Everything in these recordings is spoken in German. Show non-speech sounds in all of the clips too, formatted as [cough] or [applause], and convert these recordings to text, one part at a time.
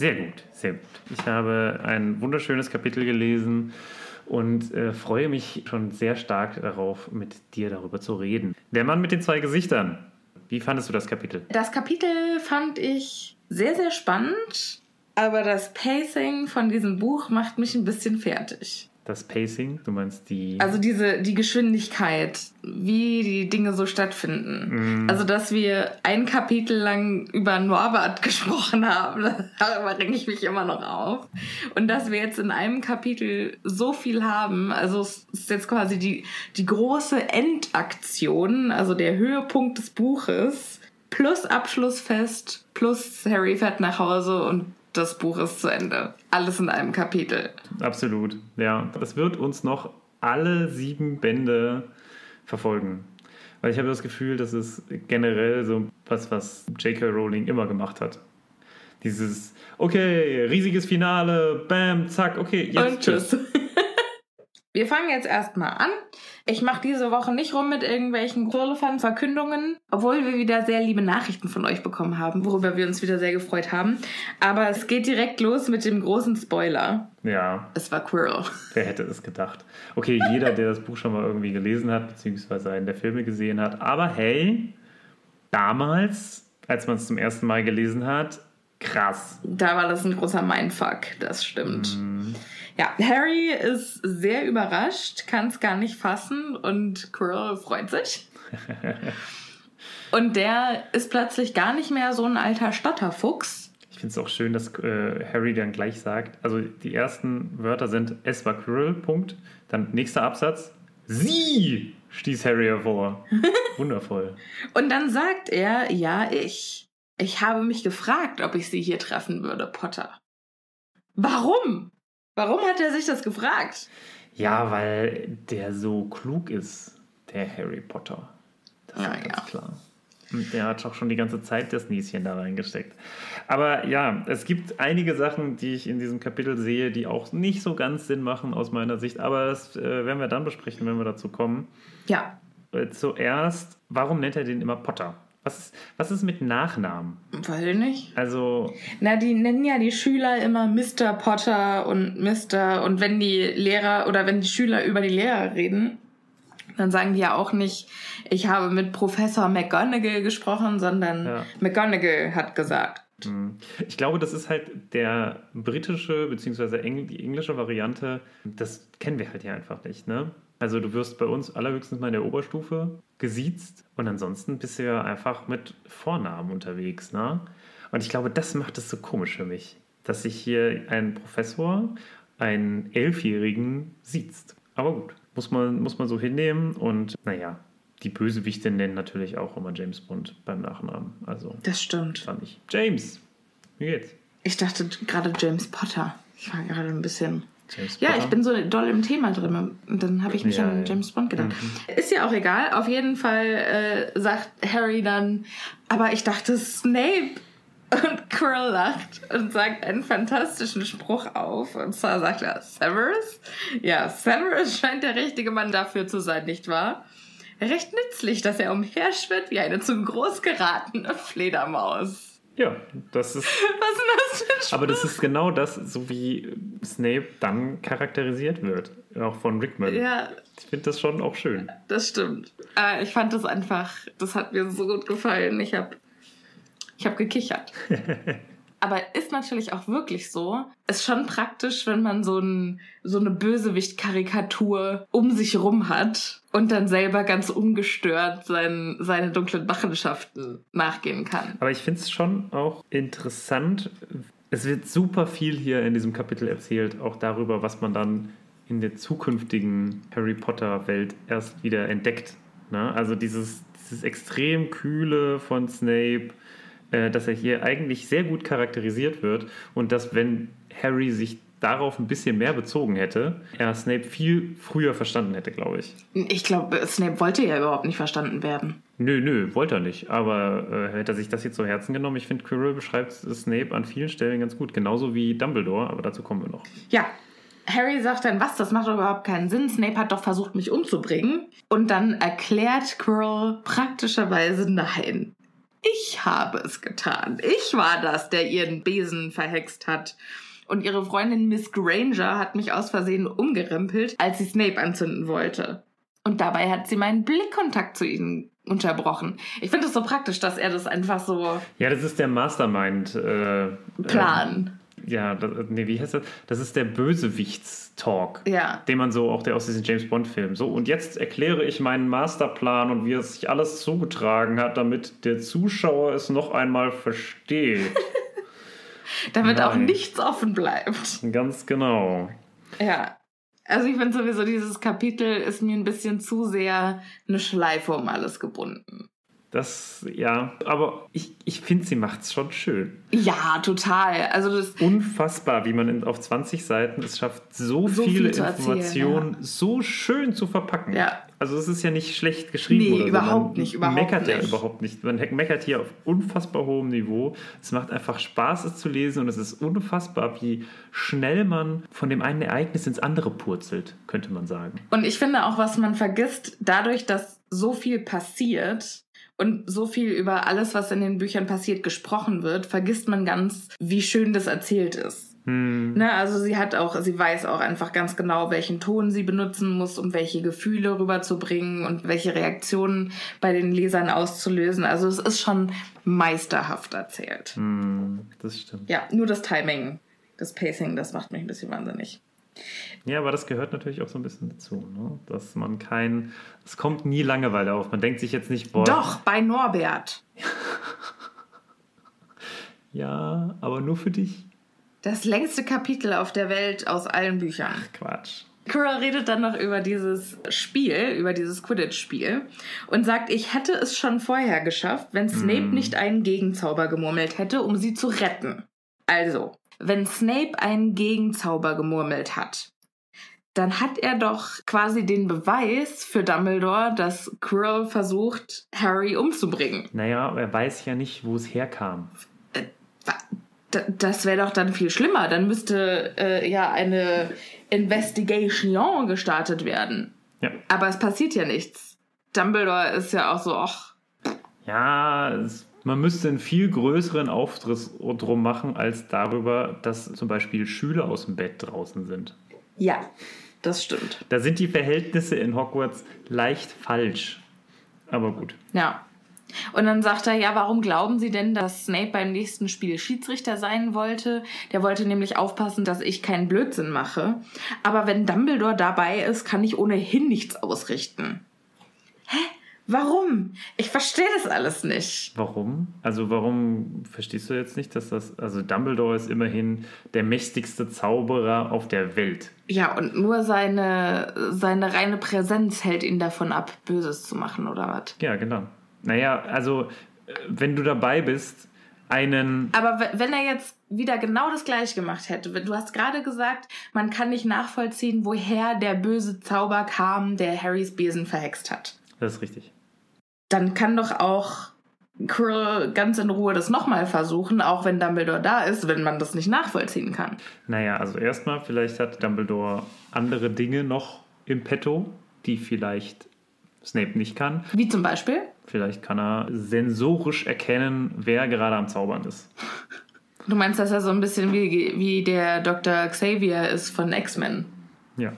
Sehr gut, sehr gut. Ich habe ein wunderschönes Kapitel gelesen und äh, freue mich schon sehr stark darauf, mit dir darüber zu reden. Der Mann mit den zwei Gesichtern. Wie fandest du das Kapitel? Das Kapitel fand ich sehr, sehr spannend, aber das Pacing von diesem Buch macht mich ein bisschen fertig. Das Pacing, du meinst die. Also diese, die Geschwindigkeit, wie die Dinge so stattfinden. Also, dass wir ein Kapitel lang über Norbert [laughs] gesprochen haben, darüber reg ich mich immer noch auf. Und dass wir jetzt in einem Kapitel so viel haben, also es ist jetzt quasi die, die große Endaktion, also der Höhepunkt des Buches, plus Abschlussfest, plus Harry fährt nach Hause und das Buch ist zu Ende. Alles in einem Kapitel. Absolut, ja. Das wird uns noch alle sieben Bände verfolgen. Weil ich habe das Gefühl, das ist generell so was, was J.K. Rowling immer gemacht hat. Dieses, okay, riesiges Finale, bam, zack, okay, jetzt Und tschüss. Wir fangen jetzt erstmal an. Ich mache diese Woche nicht rum mit irgendwelchen Verkündungen, obwohl wir wieder sehr liebe Nachrichten von euch bekommen haben, worüber wir uns wieder sehr gefreut haben. Aber es geht direkt los mit dem großen Spoiler. Ja, Es war Quirrell. wer hätte es gedacht? Okay, jeder, der das Buch schon mal irgendwie gelesen hat, beziehungsweise einen der Filme gesehen hat. Aber hey, damals, als man es zum ersten Mal gelesen hat, krass. Da war das ein großer Mindfuck, das stimmt. Ja, Harry ist sehr überrascht, kann es gar nicht fassen und Quirrell freut sich. [laughs] und der ist plötzlich gar nicht mehr so ein alter Stotterfuchs. Ich finde es auch schön, dass äh, Harry dann gleich sagt, also die ersten Wörter sind es war Quirrell, Punkt. Dann nächster Absatz, sie stieß Harry hervor. [laughs] Wundervoll. Und dann sagt er, ja, ich. Ich habe mich gefragt, ob ich sie hier treffen würde, Potter. Warum? Warum hat er sich das gefragt? Ja, weil der so klug ist, der Harry Potter. Das Ja, ist ganz ja. klar. Und der hat auch schon die ganze Zeit das Nieschen da reingesteckt. Aber ja, es gibt einige Sachen, die ich in diesem Kapitel sehe, die auch nicht so ganz Sinn machen aus meiner Sicht. Aber das äh, werden wir dann besprechen, wenn wir dazu kommen. Ja, Äh, zuerst, warum nennt er den immer Potter? Was ist, was ist mit Nachnamen? weiß ich nicht. Also, Na, die nennen ja die Schüler immer Mr. Potter und Mr. Und wenn die Lehrer oder wenn die Schüler über die Lehrer reden, dann sagen die ja auch nicht, ich habe mit Professor McGonagall gesprochen, sondern Ja. McGonagall hat gesagt. Hm. Ich glaube, das ist halt der britische bzw. Engl die englische Variante. Das kennen wir halt hier einfach nicht. Ne? Also du wirst bei uns allerhöchstens mal in der Oberstufe gesiezt und ansonsten bist du ja einfach mit Vornamen unterwegs. Ne? Und ich glaube, das macht es so komisch für mich, dass sich hier ein Professor einen Elfjährigen siezt. Aber gut, muss man, muss man so hinnehmen und naja, die Bösewichte nennen natürlich auch immer James Bond beim Nachnamen. Also Das stimmt. fand ich. James, wie geht's? Ich dachte gerade James Potter. Ich war gerade ein bisschen. James Ja, Potter. ich bin so doll im Thema drin. Und dann habe ich mich Ja, an ja. Mhm. James Bond gedacht. Ist ja auch egal. Auf jeden Fall äh, sagt Harry dann, aber ich dachte Snape. Und Quirrell lacht und sagt einen fantastischen Spruch auf. Und zwar sagt er, Severus? Ja, Severus scheint der richtige Mann dafür zu sein, nicht wahr? Recht nützlich, dass er umherschwirrt wie eine zu groß geratene Fledermaus. Ja, das ist. [laughs] Was ist das für ein Spruch? Aber das ist genau das, so wie Snape dann charakterisiert wird. Auch von Rickman. Ja, Ich finde das schon auch schön. Das stimmt. Äh, ich fand das einfach, das hat mir so gut gefallen. Ich habe ich hab gekichert. [laughs] Aber ist natürlich auch wirklich so. Ist schon praktisch, wenn man so, ein, so eine Bösewicht-Karikatur um sich rum hat und dann selber ganz ungestört sein, seine dunklen Machenschaften nachgehen kann. Aber ich finde es schon auch interessant. Es wird super viel hier in diesem Kapitel erzählt, auch darüber, was man dann in der zukünftigen Harry Potter-Welt erst wieder entdeckt. Ne? Also dieses, dieses extrem kühle von Snape, äh, dass er hier eigentlich sehr gut charakterisiert wird und dass, wenn Harry sich darauf ein bisschen mehr bezogen hätte, er Snape viel früher verstanden hätte, glaube ich. Ich glaube, Snape wollte ja überhaupt nicht verstanden werden. Nö, nö, wollte er nicht. Aber äh, hätte er sich das jetzt zu Herzen genommen, ich finde, Quirrell beschreibt Snape an vielen Stellen ganz gut. Genauso wie Dumbledore, aber dazu kommen wir noch. Ja. Harry sagt dann, was, das macht doch überhaupt keinen Sinn. Snape hat doch versucht, mich umzubringen. Und dann erklärt Quirrell praktischerweise nein. Ich habe es getan. Ich war das, der ihren Besen verhext hat. Und ihre Freundin Miss Granger hat mich aus Versehen umgerempelt, als sie Snape anzünden wollte. Und dabei hat sie meinen Blickkontakt zu ihnen unterbrochen. Ich finde es so praktisch, dass er das einfach so Ja, das ist der Mastermind. Äh, plan. Ja, das, nee, wie heißt das? Das ist der Bösewichts-Talk. Ja. Den man so auch der aus diesen James Bond-Filmen. So, und jetzt erkläre ich meinen Masterplan und wie es sich alles zugetragen hat, damit der Zuschauer es noch einmal versteht. [laughs] Damit auch Nein. nichts offen bleibt. Ganz genau. Ja. Also ich finde sowieso, dieses Kapitel ist mir ein bisschen zu sehr eine Schleife um alles gebunden. Das, ja, aber ich, ich finde, sie macht es schon schön. Ja, total. Also das, Unfassbar, wie man in, auf 20 Seiten es schafft, so, So viele viel Informationen so schön zu verpacken. Ja. Also es ist ja nicht schlecht geschrieben. Nee, oder so. überhaupt man nicht, überhaupt meckert ja nicht. überhaupt nicht. Man meckert hier auf unfassbar hohem Niveau. Es macht einfach Spaß, es zu lesen und es ist unfassbar, wie schnell man von dem einen Ereignis ins andere purzelt, könnte man sagen. und ich finde auch, was man vergisst, dadurch, dass so viel passiert und so viel über alles, was in den Büchern passiert, gesprochen wird, vergisst man ganz, wie schön das erzählt ist. Hm. Ne, also sie hat auch, sie weiß auch einfach ganz genau, welchen Ton sie benutzen muss, um welche Gefühle rüberzubringen und welche Reaktionen bei den Lesern auszulösen. Also es ist schon meisterhaft erzählt. Hm, das stimmt. Ja, nur das Timing, das Pacing, das macht mich ein bisschen wahnsinnig. Ja, aber das gehört natürlich auch so ein bisschen dazu, ne? dass man kein, es kommt nie Langeweile auf. Man denkt sich jetzt nicht, boah, Doch, bei Norbert. [laughs] ja, aber nur für dich. Das längste Kapitel auf der Welt aus allen Büchern. Quatsch. Quirrell redet dann noch über dieses Spiel, über dieses Quidditch-Spiel und sagt, ich hätte es schon vorher geschafft, wenn Snape nicht einen Gegenzauber gemurmelt hätte, um sie zu retten. Also, wenn Snape einen Gegenzauber gemurmelt hat, dann hat er doch quasi den Beweis für Dumbledore, dass Quirrell versucht, Harry umzubringen. Naja, er weiß ja nicht, wo es herkam. D das wäre doch dann viel schlimmer. Dann müsste äh, ja eine Investigation gestartet werden. Ja, Aber es passiert ja nichts. Dumbledore ist ja auch so, ach, ja es, man müsste einen viel größeren Auftritt drum machen, als darüber, dass zum Beispiel Schüler aus dem Bett draußen sind. ja, das stimmt. Da sind die Verhältnisse in Hogwarts leicht falsch. Aber gut. Ja. Und dann sagt er, ja, warum glauben Sie denn, dass Snape beim nächsten Spiel Schiedsrichter sein wollte? Der wollte nämlich aufpassen, dass ich keinen Blödsinn mache. Aber wenn Dumbledore dabei ist, kann ich ohnehin nichts ausrichten. Hä? Warum? Ich verstehe das alles nicht. Warum? Also warum verstehst du jetzt nicht, dass das, also Dumbledore ist immerhin der mächtigste Zauberer auf der Welt. Ja, und nur seine, seine reine Präsenz hält ihn davon ab, Böses zu machen, oder was? Ja, genau. Naja, also äh, wenn du dabei bist, einen. Aber wenn er jetzt wieder genau das gleiche gemacht hätte, du hast gerade gesagt, man kann nicht nachvollziehen, woher der böse Zauber kam, der Harrys Besen verhext hat. Das ist richtig. Dann kann doch auch Quirrell ganz in Ruhe das nochmal versuchen, auch wenn Dumbledore da ist, wenn man das nicht nachvollziehen kann. Naja, also erstmal, vielleicht hat Dumbledore andere Dinge noch im Petto, die vielleicht Snape nicht kann. Wie zum Beispiel? Vielleicht kann er sensorisch erkennen, wer gerade am Zaubern ist. Du meinst, dass er so ein bisschen wie, wie der Dr. Xavier ist von X-Men? Ja.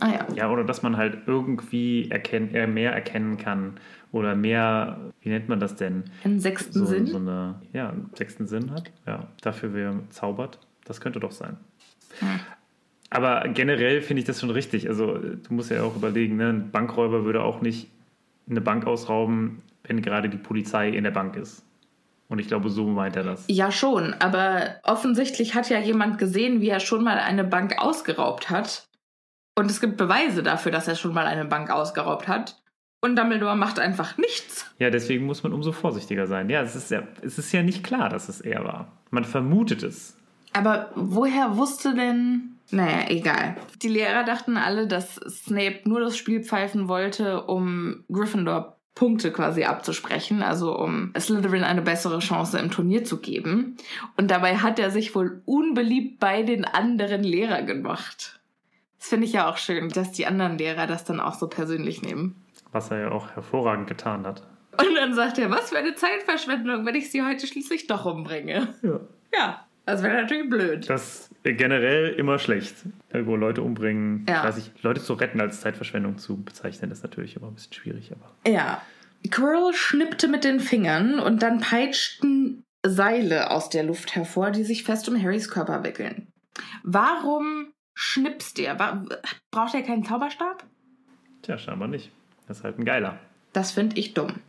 Ah ja. Ja, oder dass man halt irgendwie erkennen, äh, mehr erkennen kann oder mehr, wie nennt man das denn? Einen sechsten so, Sinn? So eine, ja, einen sechsten Sinn hat. Ja, dafür wer zaubert. Das könnte doch sein. Aber generell finde ich das schon richtig. Also du musst ja auch überlegen, ne? ein Bankräuber würde auch nicht eine Bank ausrauben, wenn gerade die Polizei in der Bank ist. Und ich glaube, so meint er das. Ja, schon. Aber offensichtlich hat ja jemand gesehen, wie er schon mal eine Bank ausgeraubt hat. Und es gibt Beweise dafür, dass er schon mal eine Bank ausgeraubt hat. Und Dumbledore macht einfach nichts. Ja, deswegen muss man umso vorsichtiger sein. Ja, es ist ja, es ist ja nicht klar, dass es er war. Man vermutet es. Aber woher wusste denn. Naja, egal. Die Lehrer dachten alle, dass Snape nur das Spiel pfeifen wollte, um Gryffindor Punkte quasi abzusprechen, also um Slytherin eine bessere Chance im Turnier zu geben. Und dabei hat er sich wohl unbeliebt bei den anderen Lehrern gemacht. Das finde ich ja auch schön, dass die anderen Lehrer das dann auch so persönlich nehmen. Was er ja auch hervorragend getan hat. Und dann sagt er, was für eine Zeitverschwendung, wenn ich sie heute schließlich doch umbringe. Ja. Ja, das wäre natürlich blöd. Das ist generell immer schlecht. Irgendwo Leute umbringen, Ja. ich, Leute zu retten als Zeitverschwendung zu bezeichnen, ist natürlich immer ein bisschen schwierig, aber. Ja. Quirrell schnippte mit den Fingern und dann peitschten Seile aus der Luft hervor, die sich fest um Harrys Körper wickeln. Warum schnippst er? Braucht er keinen Zauberstab? Tja, scheinbar nicht. Das ist halt ein Geiler. Das finde ich dumm.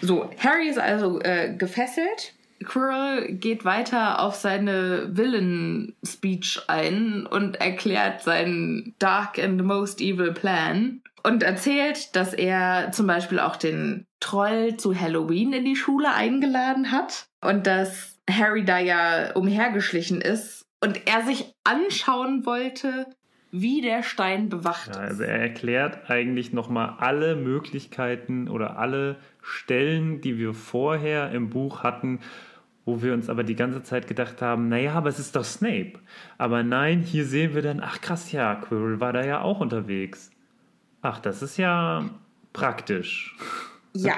So, Harry ist also äh, gefesselt. Quirrell geht weiter auf seine Villain-Speech ein und erklärt seinen Dark and Most Evil Plan und erzählt, dass er zum Beispiel auch den Troll zu Halloween in die Schule eingeladen hat und dass Harry da ja umhergeschlichen ist und er sich anschauen wollte, wie der Stein bewacht Ja, ist. also er erklärt eigentlich nochmal alle Möglichkeiten oder alle Stellen, die wir vorher im Buch hatten, wo wir uns aber die ganze Zeit gedacht haben, naja, aber es ist doch Snape. Aber nein, hier sehen wir dann, ach krass, ja, Quirrell war da ja auch unterwegs. Ach, das ist ja praktisch. Ja.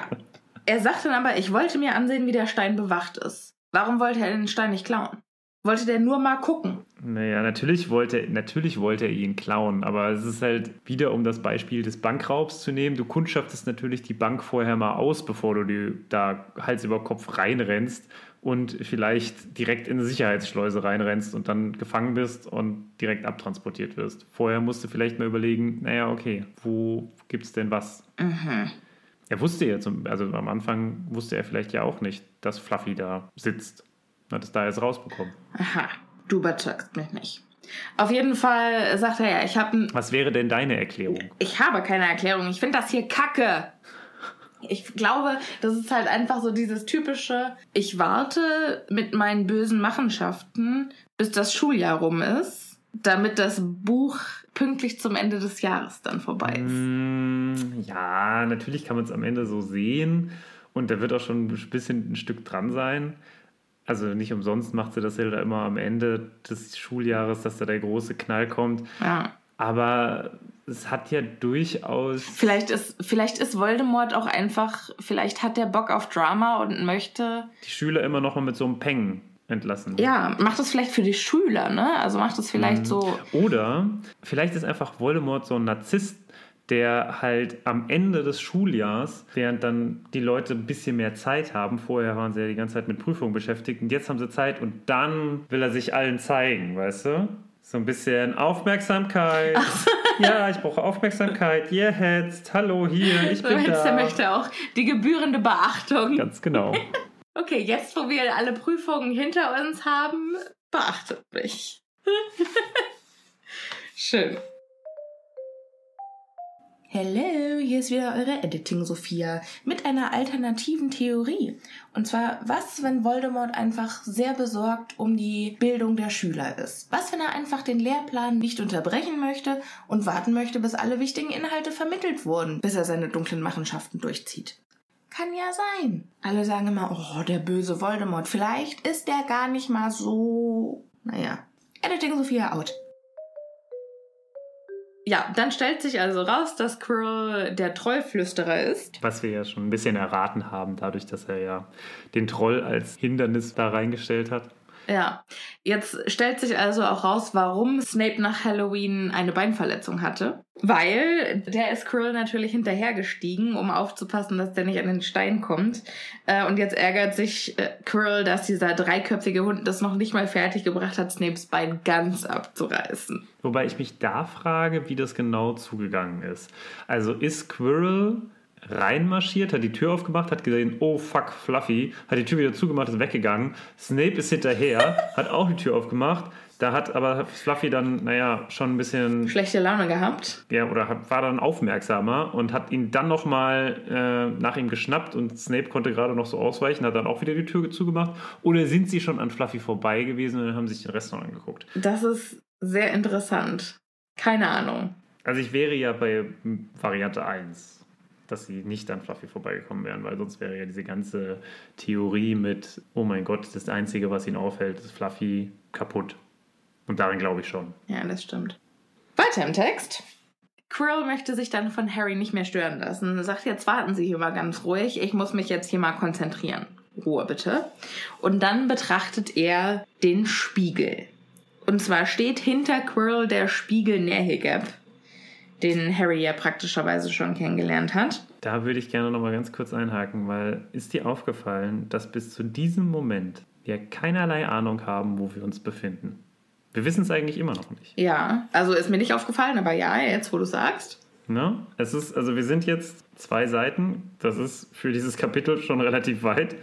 Er sagt dann aber, ich wollte mir ansehen, wie der Stein bewacht ist. Warum wollte er den Stein nicht klauen? Wollte der nur mal gucken? Naja, natürlich wollte, natürlich wollte er ihn klauen, aber es ist halt wieder, um das Beispiel des Bankraubs zu nehmen. Du kundschaftest natürlich die Bank vorher mal aus, bevor du die da Hals über Kopf reinrennst und vielleicht direkt in eine Sicherheitsschleuse reinrennst und dann gefangen bist und direkt abtransportiert wirst. Vorher musst du vielleicht mal überlegen, naja, okay, wo gibt's denn was? Er wusste ja, zum, also am Anfang wusste er vielleicht ja auch nicht, dass Fluffy da sitzt. Hat es da jetzt rausbekommen. Aha, du überzeugst mich nicht. Auf jeden Fall sagt er ja, ich habe Was wäre denn deine Erklärung? ich habe keine Erklärung. Ich finde das hier kacke. Ich glaube, das ist halt einfach so dieses typische, ich warte mit meinen bösen Machenschaften, bis das Schuljahr rum ist, damit das Buch pünktlich zum Ende des Jahres dann vorbei ist. Mm, Ja, natürlich kann man es am Ende so sehen und da wird auch schon ein bisschen ein Stück dran sein. Also nicht umsonst macht sie das ja da immer am Ende des Schuljahres, dass da der große Knall kommt. Ja. Aber es hat ja durchaus. Vielleicht ist, vielleicht ist Voldemort auch einfach, vielleicht hat der Bock auf Drama und möchte. die Schüler immer noch mal mit so einem Peng entlassen. Ja, macht das vielleicht für die Schüler, ne? Also macht das vielleicht so. Oder vielleicht ist einfach Voldemort so ein Narzisst, der halt am Ende des Schuljahrs, während dann die Leute ein bisschen mehr Zeit haben, vorher waren sie ja die ganze Zeit mit Prüfungen beschäftigt und jetzt haben sie Zeit und dann will er sich allen zeigen, weißt du? So ein bisschen Aufmerksamkeit. [laughs] Ja, ich brauche Aufmerksamkeit. Jetzt, hallo hier, ich Du bin da. er möchte auch die gebührende Beachtung. Ganz genau. [laughs] Okay, jetzt, wo wir alle Prüfungen hinter uns haben, beachtet mich. [laughs] Schön. Hello, hier ist wieder eure Editing Sophia mit einer alternativen Theorie. Und zwar, was, wenn Voldemort einfach sehr besorgt um die Bildung der Schüler ist? Was, wenn er einfach den Lehrplan nicht unterbrechen möchte und warten möchte, bis alle wichtigen Inhalte vermittelt wurden, bis er seine dunklen Machenschaften durchzieht? Kann ja sein. Alle sagen immer, oh, der böse Voldemort. Vielleicht ist der gar nicht mal so. Naja. Editing Sophia out. Ja, dann stellt sich also raus, dass Quirrell der Trollflüsterer ist. Was wir ja schon ein bisschen erraten haben, dadurch, dass er ja den Troll als Hindernis da reingestellt hat. Ja, jetzt stellt sich also auch raus, warum Snape nach Halloween eine Beinverletzung hatte. Weil der ist Quirrell natürlich hinterhergestiegen, um aufzupassen, dass der nicht an den Stein kommt. Äh, und jetzt ärgert sich äh, Quirrell, dass dieser dreiköpfige Hund das noch nicht mal fertig gebracht hat, Snapes Bein ganz abzureißen. Wobei ich mich da frage, wie das genau zugegangen ist. Also ist Quirrell reinmarschiert, hat die Tür aufgemacht, hat gesehen, oh fuck, Fluffy, hat die Tür wieder zugemacht, ist weggegangen. Snape ist hinterher, [laughs] hat auch die Tür aufgemacht. Da hat aber Fluffy dann, naja, schon ein bisschen. Schlechte Laune gehabt. Ja, oder hat, war dann aufmerksamer und hat ihn dann nochmal äh, nach ihm geschnappt und Snape konnte gerade noch so ausweichen, hat dann auch wieder die Tür zugemacht. Oder sind sie schon an Fluffy vorbei gewesen und haben sich den Rest noch angeguckt? Das ist sehr interessant. Keine Ahnung. Also ich wäre ja bei Variante 1 dass sie nicht an Fluffy vorbeigekommen wären, weil sonst wäre ja diese ganze Theorie mit, oh mein Gott, das Einzige, was ihn aufhält, ist Fluffy kaputt. Und darin glaube ich schon. Ja, das stimmt. Weiter im Text. Quirrell möchte sich dann von Harry nicht mehr stören lassen. Sagt, jetzt warten Sie hier mal ganz ruhig. Ich muss mich jetzt hier mal konzentrieren. Ruhe bitte. Und dann betrachtet er den Spiegel. Und zwar steht hinter Quirrell der Spiegel Nähegap den Harry ja praktischerweise schon kennengelernt hat. Da würde ich gerne noch mal ganz kurz einhaken, weil ist dir aufgefallen, dass bis zu diesem Moment wir keinerlei Ahnung haben, wo wir uns befinden? Wir wissen es eigentlich immer noch nicht. Ja, also ist mir nicht aufgefallen, aber ja, jetzt wo du sagst. Ne? Es ist, also wir sind jetzt zwei Seiten. Das ist für dieses Kapitel schon relativ weit.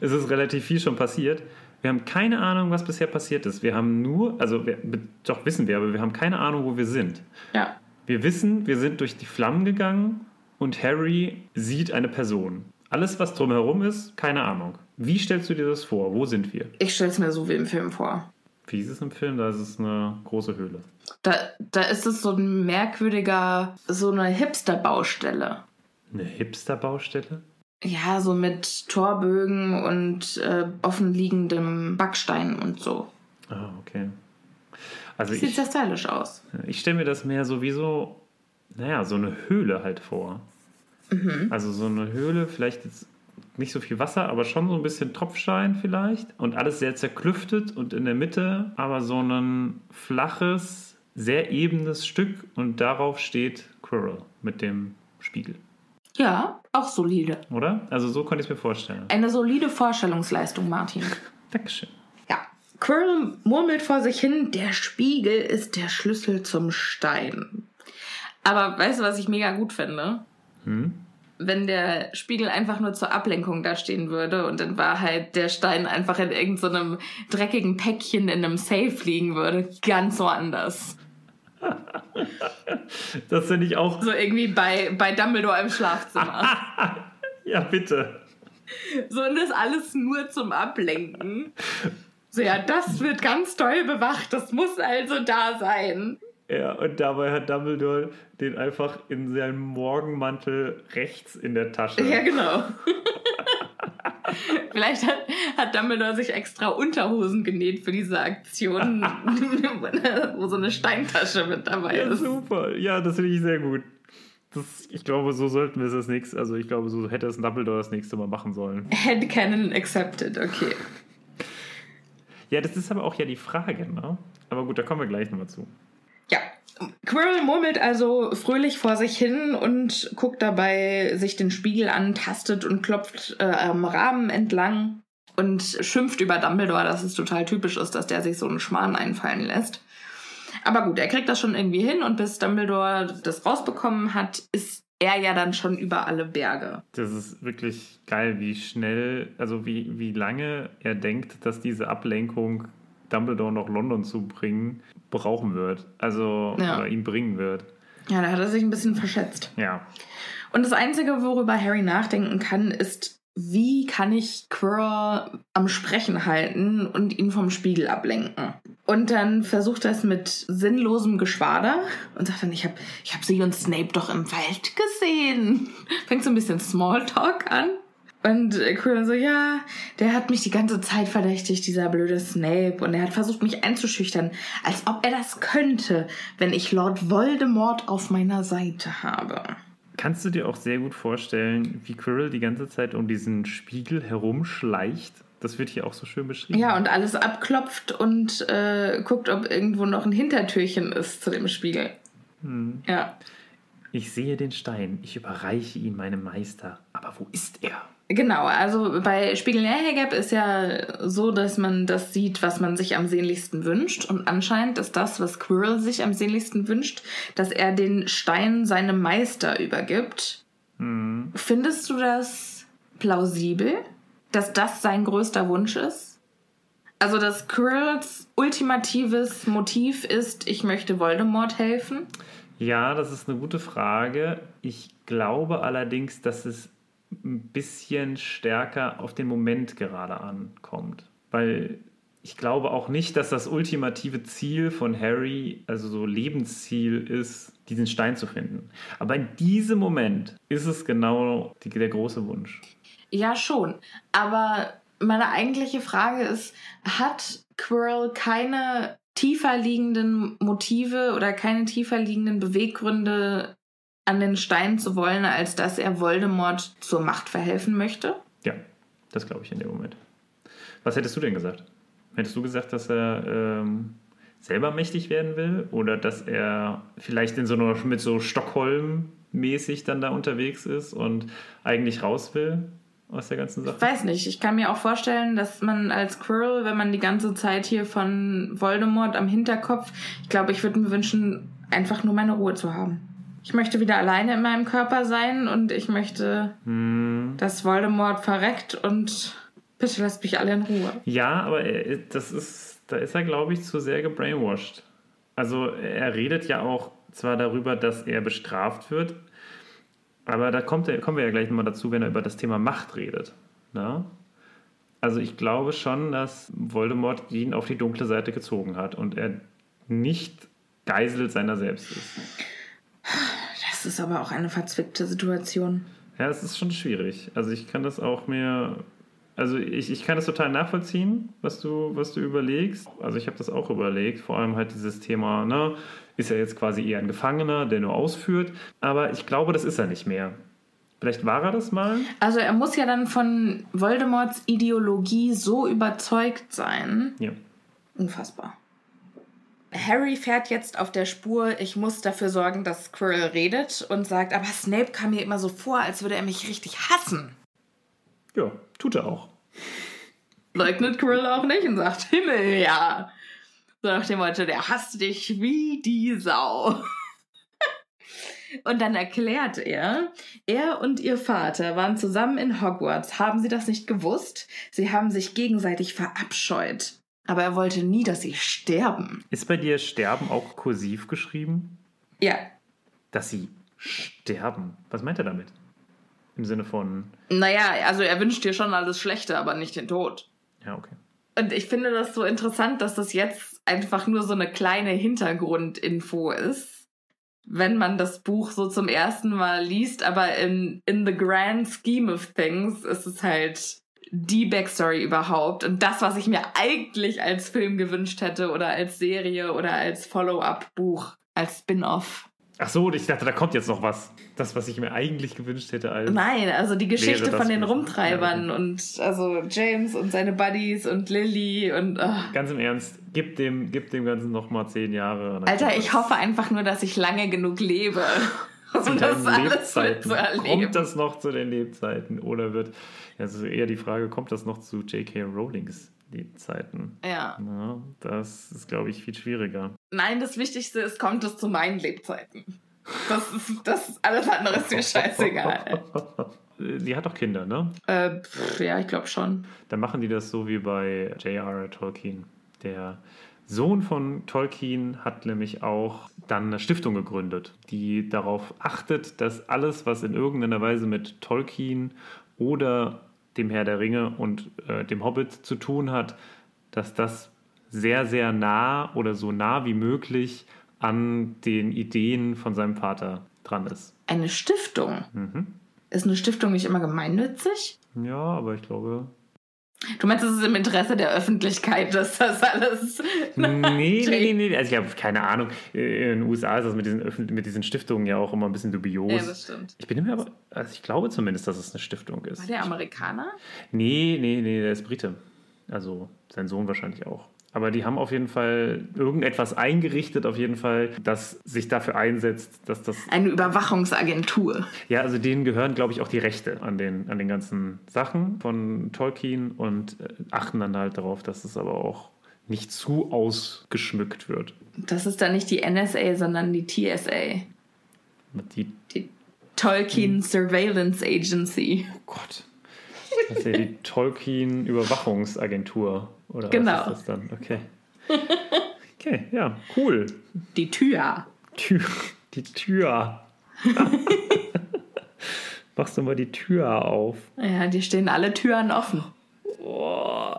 Es ist relativ viel schon passiert. Wir haben keine Ahnung, was bisher passiert ist. Wir haben nur, also wir, doch wissen wir, aber wir haben keine Ahnung, wo wir sind. Ja. Wir wissen, wir sind durch die Flammen gegangen und Harry sieht eine Person. Alles, was drumherum ist, keine Ahnung. Wie stellst du dir das vor? Wo sind wir? Ich stelle es mir so wie im Film vor. Wie ist es im Film? Da ist es eine große Höhle. Da, da ist es so ein merkwürdiger, so eine Hipster-Baustelle. Eine Hipster-Baustelle? Ja, so mit Torbögen und äh, offenliegendem Backstein und so. Ah, okay. Also Sieht ich, sehr stylisch aus. Ich stelle mir das mehr sowieso, naja, so eine Höhle halt vor. Mhm. Also so eine Höhle, vielleicht jetzt nicht so viel Wasser, aber schon so ein bisschen Tropfstein vielleicht. Und alles sehr zerklüftet und in der Mitte aber so ein flaches, sehr ebenes Stück und darauf steht Quirrell mit dem Spiegel. Ja, auch solide. Oder? Also so konnte ich es mir vorstellen. Eine solide Vorstellungsleistung, Martin. [laughs] Dankeschön. Quirrell murmelt vor sich hin, der Spiegel ist der Schlüssel zum Stein. Aber weißt du, was ich mega gut finde? Hm? Wenn der Spiegel einfach nur zur Ablenkung da stehen würde und in Wahrheit der Stein einfach in irgendeinem so dreckigen Päckchen in einem Safe liegen würde, ganz woanders. [laughs] Das finde ich auch. So irgendwie bei, bei Dumbledore im Schlafzimmer. [laughs] ja, bitte. So und das alles nur zum Ablenken. [laughs] So, ja, das wird ganz toll bewacht. Das muss also da sein. Ja, und dabei hat Dumbledore den einfach in seinem Morgenmantel rechts in der Tasche. Ja, genau. [laughs] Vielleicht hat, hat Dumbledore sich extra Unterhosen genäht für diese Aktion, [laughs] wo so eine Steintasche mit dabei ja, ist. Super, ja, das finde ich sehr gut. Das, ich glaube, so sollten wir es das nächste, also ich glaube, so hätte es Dumbledore das nächste Mal machen sollen. Headcanon accepted, okay. Ja, das ist aber auch ja die Frage, ne? Aber gut, da kommen wir gleich nochmal zu. Ja. Quirrell murmelt also fröhlich vor sich hin und guckt dabei sich den Spiegel an, tastet und klopft äh, am Rahmen entlang und schimpft über Dumbledore, dass es total typisch ist, dass der sich so einen Schmarrn einfallen lässt. Aber gut, er kriegt das schon irgendwie hin und bis Dumbledore das rausbekommen hat, ist er ja dann schon über alle Berge. Das ist wirklich geil, wie schnell, also wie, wie lange er denkt, dass diese Ablenkung Dumbledore nach London zu bringen brauchen wird. Also, ja. oder ihn bringen wird. Ja, da hat er sich ein bisschen verschätzt. Ja. Und das Einzige, worüber Harry nachdenken kann, ist, wie kann ich Quirrell am Sprechen halten und ihn vom Spiegel ablenken? Und dann versucht er es mit sinnlosem Geschwader und sagt dann, ich habe ich hab sie und Snape doch im Wald gesehen. [laughs] Fängt so ein bisschen Smalltalk an. Und Quirrell so, ja, der hat mich die ganze Zeit verdächtigt, dieser blöde Snape. Und er hat versucht, mich einzuschüchtern, als ob er das könnte, wenn ich Lord Voldemort auf meiner Seite habe. Kannst du dir auch sehr gut vorstellen, wie Quirrell die ganze Zeit um diesen Spiegel herumschleicht? Das wird hier auch so schön beschrieben. Ja, und alles abklopft und äh, guckt, ob irgendwo noch ein Hintertürchen ist zu dem Spiegel. Hm. Ja. Ich sehe den Stein, ich überreiche ihn meinem Meister. Aber wo ist er? Genau, also bei Spiegel Nährgap ist ja so, dass man das sieht, was man sich am sehnlichsten wünscht. Und anscheinend ist das, was Quirrell sich am sehnlichsten wünscht, dass er den Stein seinem Meister übergibt. Hm. Findest du das plausibel, dass das sein größter Wunsch ist? Also, dass Quirrells ultimatives Motiv ist, ich möchte Voldemort helfen? Ja, das ist eine gute Frage. Ich glaube allerdings, dass es ein bisschen stärker auf den Moment gerade ankommt. Weil ich glaube auch nicht, dass das ultimative Ziel von Harry, also so Lebensziel ist, diesen Stein zu finden. Aber in diesem Moment ist es genau die, der große Wunsch. Ja, schon. Aber meine eigentliche Frage ist, hat Quirrell keine tiefer liegenden Motive oder keine tiefer liegenden Beweggründe, an den Stein zu wollen, als dass er Voldemort zur Macht verhelfen möchte? Ja, das glaube ich in dem Moment. Was hättest du denn gesagt? Hättest du gesagt, dass er ähm, selber mächtig werden will oder dass er vielleicht in so einer, mit so Stockholm-mäßig dann da unterwegs ist und eigentlich raus will aus der ganzen Sache? Ich weiß nicht. Ich kann mir auch vorstellen, dass man als Quirrell, wenn man die ganze Zeit hier von Voldemort am Hinterkopf, ich glaube, ich würde mir wünschen, einfach nur meine Ruhe zu haben. Ich möchte wieder alleine in meinem Körper sein und ich möchte, Hm. dass Voldemort verreckt und bitte lasst mich alle in Ruhe. Ja, aber er, das ist, da ist er, glaube ich, zu sehr gebrainwashed. Also er redet ja auch zwar darüber, dass er bestraft wird, aber da kommt er, kommen wir ja gleich nochmal dazu, wenn er über das Thema Macht redet. Na? Also ich glaube schon, dass Voldemort ihn auf die dunkle Seite gezogen hat und er nicht Geisel seiner selbst ist. Das ist aber auch eine verzwickte Situation. Ja, es ist schon schwierig. Also ich kann das auch mir, also ich, ich kann das total nachvollziehen, was du, was du überlegst. Also ich habe das auch überlegt, vor allem halt dieses Thema, ne, ist er jetzt quasi eher ein Gefangener, der nur ausführt. Aber ich glaube, das ist er nicht mehr. Vielleicht war er das mal. Also er muss ja dann von Voldemorts Ideologie so überzeugt sein. Ja. Unfassbar. Harry fährt jetzt auf der Spur, ich muss dafür sorgen, dass Quirrell redet und sagt, aber Snape kam mir immer so vor, als würde er mich richtig hassen. Ja, tut er auch. Leugnet Quirrell auch nicht und sagt, Himmel, ja. So nach dem Motto, der hasst dich wie die Sau. Und dann erklärt er, er und ihr Vater waren zusammen in Hogwarts. Haben sie das nicht gewusst? Sie haben sich gegenseitig verabscheut. Aber er wollte nie, dass sie sterben. Ist bei dir Sterben auch kursiv geschrieben? Ja. Dass sie sterben. Was meint er damit? Im Sinne von, Naja, also er wünscht dir schon alles Schlechte, aber nicht den Tod. ja, okay. Und ich finde das so interessant, dass das jetzt einfach nur so eine kleine Hintergrundinfo ist. Wenn man das Buch so zum ersten Mal liest, aber in, in the grand scheme of things ist es halt die Backstory überhaupt. Und das, was ich mir eigentlich als Film gewünscht hätte oder als Serie oder als Follow-up-Buch, als Spin-off. Ach so, ich dachte, da kommt jetzt noch was. Das, was ich mir eigentlich gewünscht hätte als. Nein, also die Geschichte von den. Rumtreibern Ja, und also James und seine Buddies und Lily und ah. Ganz im Ernst, gib dem, gib dem Ganzen nochmal zehn Jahre. Alter, ich hoffe einfach nur, dass ich lange genug lebe, um das alles mitzuerleben. Kommt das noch zu den Lebzeiten oder wird. Also eher die Frage, kommt das noch zu J.K. Rowlings Lebzeiten? Ja. Ja, das ist, glaube ich, viel schwieriger. Nein, das Wichtigste ist, kommt es zu meinen Lebzeiten. Das ist, das ist alles andere ist mir scheißegal. [laughs] Die hat doch Kinder, ne? äh, pff, ja, ich glaube schon. Dann machen die das so wie bei J.R.R. Tolkien. Der Sohn von Tolkien hat nämlich auch dann eine Stiftung gegründet, die darauf achtet, dass alles, was in irgendeiner Weise mit Tolkien oder dem Herr der Ringe und äh, dem Hobbit zu tun hat, dass das sehr, sehr nah oder so nah wie möglich an den Ideen von seinem Vater dran ist. Eine Stiftung? Mhm. Ist eine Stiftung nicht immer gemeinnützig? Ja, aber ich glaube, Du meinst, es ist im Interesse der Öffentlichkeit, dass das alles. [laughs] Nee, nee, nee, nee. Also ich habe keine Ahnung. In den USA ist das mit diesen, Öffn mit diesen Stiftungen ja auch immer ein bisschen dubios. Ja, das stimmt. Ich bin mir aber, also ich glaube zumindest, dass es eine Stiftung ist. War der Amerikaner? Nee, nee, nee, der ist Brite. Also sein Sohn wahrscheinlich auch. Aber die haben auf jeden Fall irgendetwas eingerichtet, auf jeden Fall, das sich dafür einsetzt, dass das. Eine Überwachungsagentur. Ja, also denen gehören, glaube ich, auch die Rechte an den, an den ganzen Sachen von Tolkien und äh, achten dann halt darauf, dass es aber auch nicht zu ausgeschmückt wird. Das ist dann nicht die NSA, sondern die TSA. Die, Die Tolkien Surveillance Agency. oh Gott. Das ist ja die Tolkien-Überwachungsagentur. Oder Genau. was ist das dann? Okay. [laughs] Okay, ja, cool. Die Tür. Tür, die Tür. [laughs] Machst du mal die Tür auf. Ja, die stehen alle Türen offen. Oh.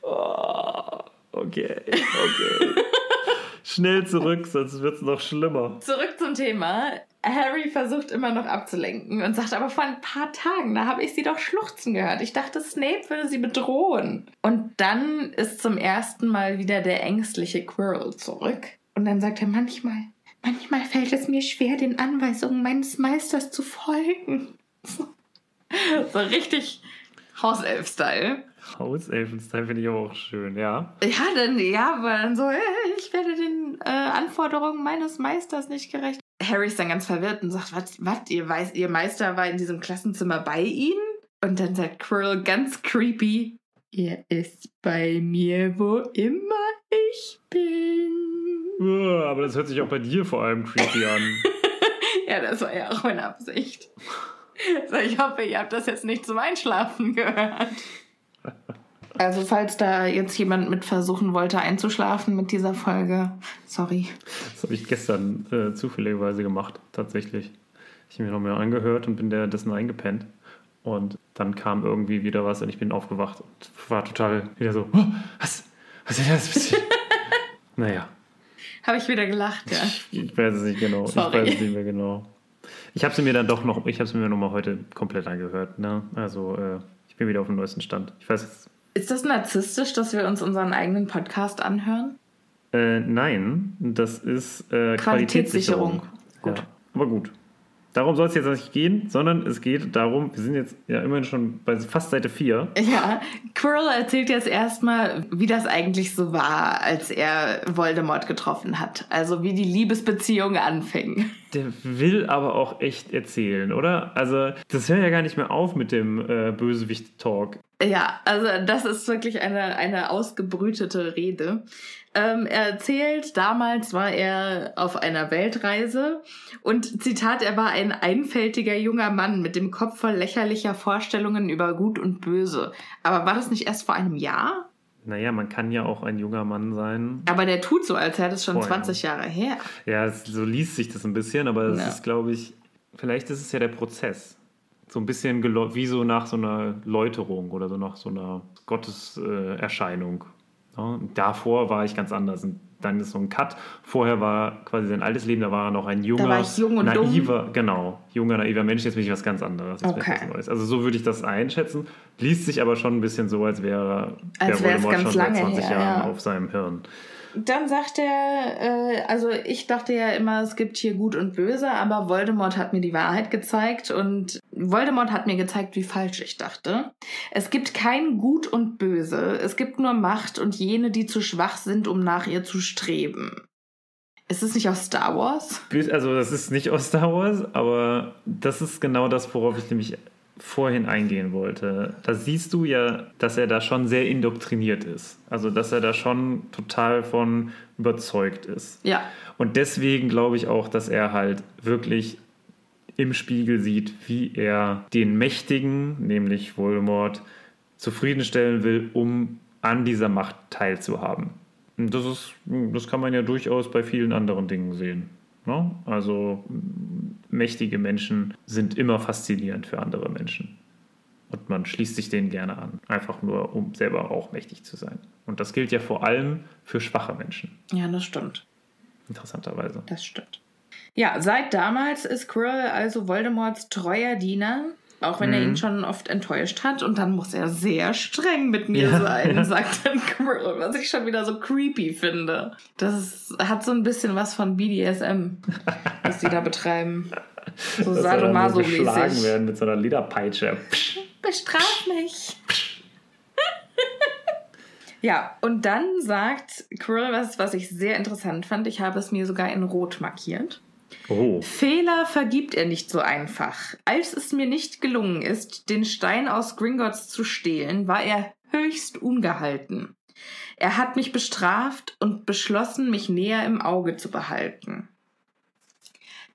Oh. Okay, okay. [laughs] Schnell zurück, sonst wird es noch schlimmer. Zurück zum Thema. Harry versucht immer noch abzulenken und sagt aber vor ein paar Tagen, da habe ich sie doch schluchzen gehört. Ich dachte, Snape würde sie bedrohen. Und dann ist zum ersten Mal wieder der ängstliche Quirrell zurück. Und dann sagt er manchmal, manchmal fällt es mir schwer, den Anweisungen meines Meisters zu folgen. So, [laughs] so richtig Hauself-Style. Hauselfen-Style finde ich aber auch schön, ja. Ja, dann, ja, aber dann so, äh, ich werde den äh, Anforderungen meines Meisters nicht gerecht. Harry ist dann ganz verwirrt und sagt, was, was, ihr weiß, ihr Meister war in diesem Klassenzimmer bei Ihnen? Und dann sagt Quirrell ganz creepy, er ist bei mir, wo immer ich bin. Aber das hört sich auch bei dir vor allem creepy an. [laughs] Ja, das war ja auch meine Absicht. So, ich hoffe, ihr habt das jetzt nicht zum Einschlafen gehört. [laughs] Also, falls da jetzt jemand mit versuchen wollte einzuschlafen mit dieser Folge, sorry. Das habe ich gestern äh, zufälligerweise gemacht, tatsächlich. Ich habe mir noch mal angehört und bin dessen eingepennt. Und dann kam irgendwie wieder was und ich bin aufgewacht und war total wieder so, oh, was? Was ist das [laughs] naja, Habe ich wieder gelacht, ja. ich weiß es nicht genau. Sorry. Ich weiß es nicht mehr genau. Ich habe sie mir dann doch noch, ich habe sie mir noch mal heute komplett angehört. Ne? Also äh, ich bin wieder auf dem neuesten Stand. Ich weiß jetzt, Ist das narzisstisch, dass wir uns unseren eigenen Podcast anhören? äh, nein, das ist äh, Qualitätssicherung. Qualitätssicherung. Gut. Ja, aber gut. Darum soll es jetzt nicht gehen, sondern es geht darum, wir sind jetzt ja immerhin schon bei fast Seite 4. Ja, Quirrell erzählt jetzt erstmal, wie das eigentlich so war, als er Voldemort getroffen hat. Also wie die Liebesbeziehung anfing. Der will aber auch echt erzählen, oder? Also, das hört ja gar nicht mehr auf mit dem äh, Bösewicht-Talk. Ja, also das ist wirklich eine, eine ausgebrütete Rede. Ähm, er erzählt, damals war er auf einer Weltreise und Zitat, er war ein einfältiger junger Mann mit dem Kopf voll lächerlicher Vorstellungen über Gut und Böse. Aber war das nicht erst vor einem Jahr? Naja, man kann ja auch ein junger Mann sein. Aber der tut so, als wäre das schon Vorher. 20 Jahre her. Ja, es, so liest sich das ein bisschen, aber es Ja. ist, glaube ich, vielleicht ist es ja der Prozess. So ein bisschen wie so nach so einer Läuterung oder so nach so einer Gotteserscheinung. Äh, Ja, davor war ich ganz anders. Und dann ist so ein Cut. Vorher war quasi sein altes Leben, da war er noch ein junger, jung und dumm. naiver, genau, junger, naiver Mensch. Jetzt bin ich was ganz anderes. Okay. was. Also so würde ich das einschätzen. Liest sich aber schon ein bisschen so, als wäre Als der Voldemort ganz schon seit lange 20 her, Jahren ja. auf seinem Hirn. Dann sagt er, äh, also ich dachte ja immer, es gibt hier Gut und Böse, aber Voldemort hat mir die Wahrheit gezeigt und Voldemort hat mir gezeigt, wie falsch ich dachte. Es gibt kein Gut und Böse, es gibt nur Macht und jene, die zu schwach sind, um nach ihr zu streben. Ist es nicht aus Star Wars? Also das ist nicht aus Star Wars, aber das ist genau das, worauf ich nämlich vorhin eingehen wollte. Da siehst du ja, dass er da schon sehr indoktriniert ist. Also dass er da schon total von überzeugt ist. Ja. Und deswegen glaube ich auch, dass er halt wirklich im Spiegel sieht, wie er den Mächtigen, nämlich Voldemort, zufriedenstellen will, um an dieser Macht teilzuhaben. Das, ist, das kann man ja durchaus bei vielen anderen Dingen sehen. Ne? Also mächtige Menschen sind immer faszinierend für andere Menschen. Und man schließt sich denen gerne an, einfach nur, um selber auch mächtig zu sein. Und das gilt ja vor allem für schwache Menschen. Ja, das stimmt. Interessanterweise. Das stimmt. Ja, seit damals ist Quirrell also Voldemorts treuer Diener, auch wenn mhm. er ihn schon oft enttäuscht hat. Und dann muss er sehr streng mit mir ja, sein, ja. [laughs] sagt dann Quirrell, was ich schon wieder so creepy finde. Das ist, hat so ein bisschen was von BDSM, was die da betreiben. So sadomaso-mäßig. geschlagen werden mit so einer Lederpeitsche. Bestraf mich. ja, und dann sagt Quirrell was, was ich sehr interessant fand. Ich habe es mir sogar in Rot markiert. Oh. Fehler vergibt er nicht so einfach. Als es mir nicht gelungen ist, den Stein aus Gringotts zu stehlen, war er höchst ungehalten. Er hat mich bestraft und beschlossen, mich näher im Auge zu behalten.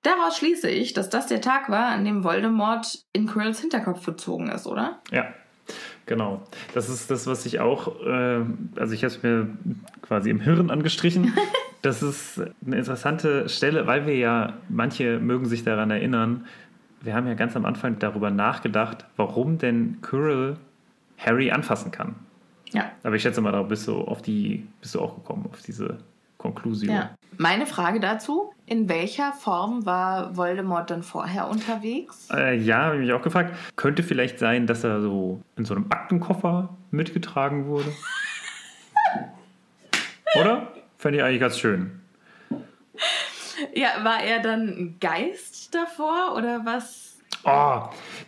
Daraus schließe ich, dass das der Tag war, an dem Voldemort in Quirrells Hinterkopf gezogen ist, oder? Ja, genau. Das ist das, was ich auch, äh, also ich habe es mir quasi im Hirn angestrichen. [laughs] Das ist eine interessante Stelle, weil wir ja, manche mögen sich daran erinnern, wir haben ja ganz am Anfang darüber nachgedacht, warum denn Quirrell Harry anfassen kann. Ja. Aber ich schätze mal, da bist du auf die, bist du auch gekommen, auf diese Konklusion. Ja. Meine Frage dazu: In welcher Form war Voldemort dann vorher unterwegs? Äh, ja, habe ich mich auch gefragt. Könnte vielleicht sein, dass er so in so einem Aktenkoffer mitgetragen wurde? [laughs] Oder? Fände ich eigentlich ganz schön. Ja, war er dann ein Geist davor oder was? Oh,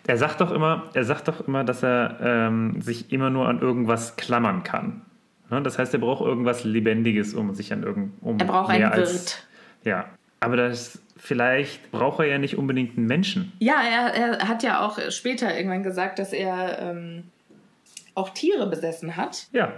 er sagt doch immer, er sagt doch immer, dass er ähm, sich immer nur an irgendwas klammern kann. Ne? Das heißt, er braucht irgendwas Lebendiges, um sich an irgend um Er braucht einen als, Wirt. Ja, aber das vielleicht braucht er ja nicht unbedingt einen Menschen. Ja, er, er hat ja auch später irgendwann gesagt, dass er ähm, auch Tiere besessen hat. Ja.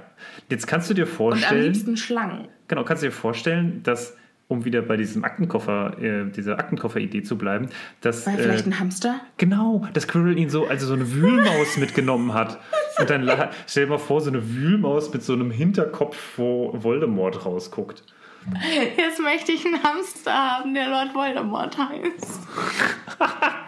Jetzt kannst du dir vorstellen. Und am liebsten Schlangen. Genau, kannst du dir vorstellen, dass, um wieder bei diesem Aktenkoffer, äh, dieser Aktenkoffer-Idee zu bleiben, dass. War er vielleicht äh, ein Hamster? Genau, dass Quirrell ihn so, also so eine Wühlmaus [laughs] mitgenommen hat. Und dann stell dir mal vor, so eine Wühlmaus mit so einem Hinterkopf, wo Voldemort rausguckt. Jetzt möchte ich einen Hamster haben, der Lord Voldemort heißt. [laughs]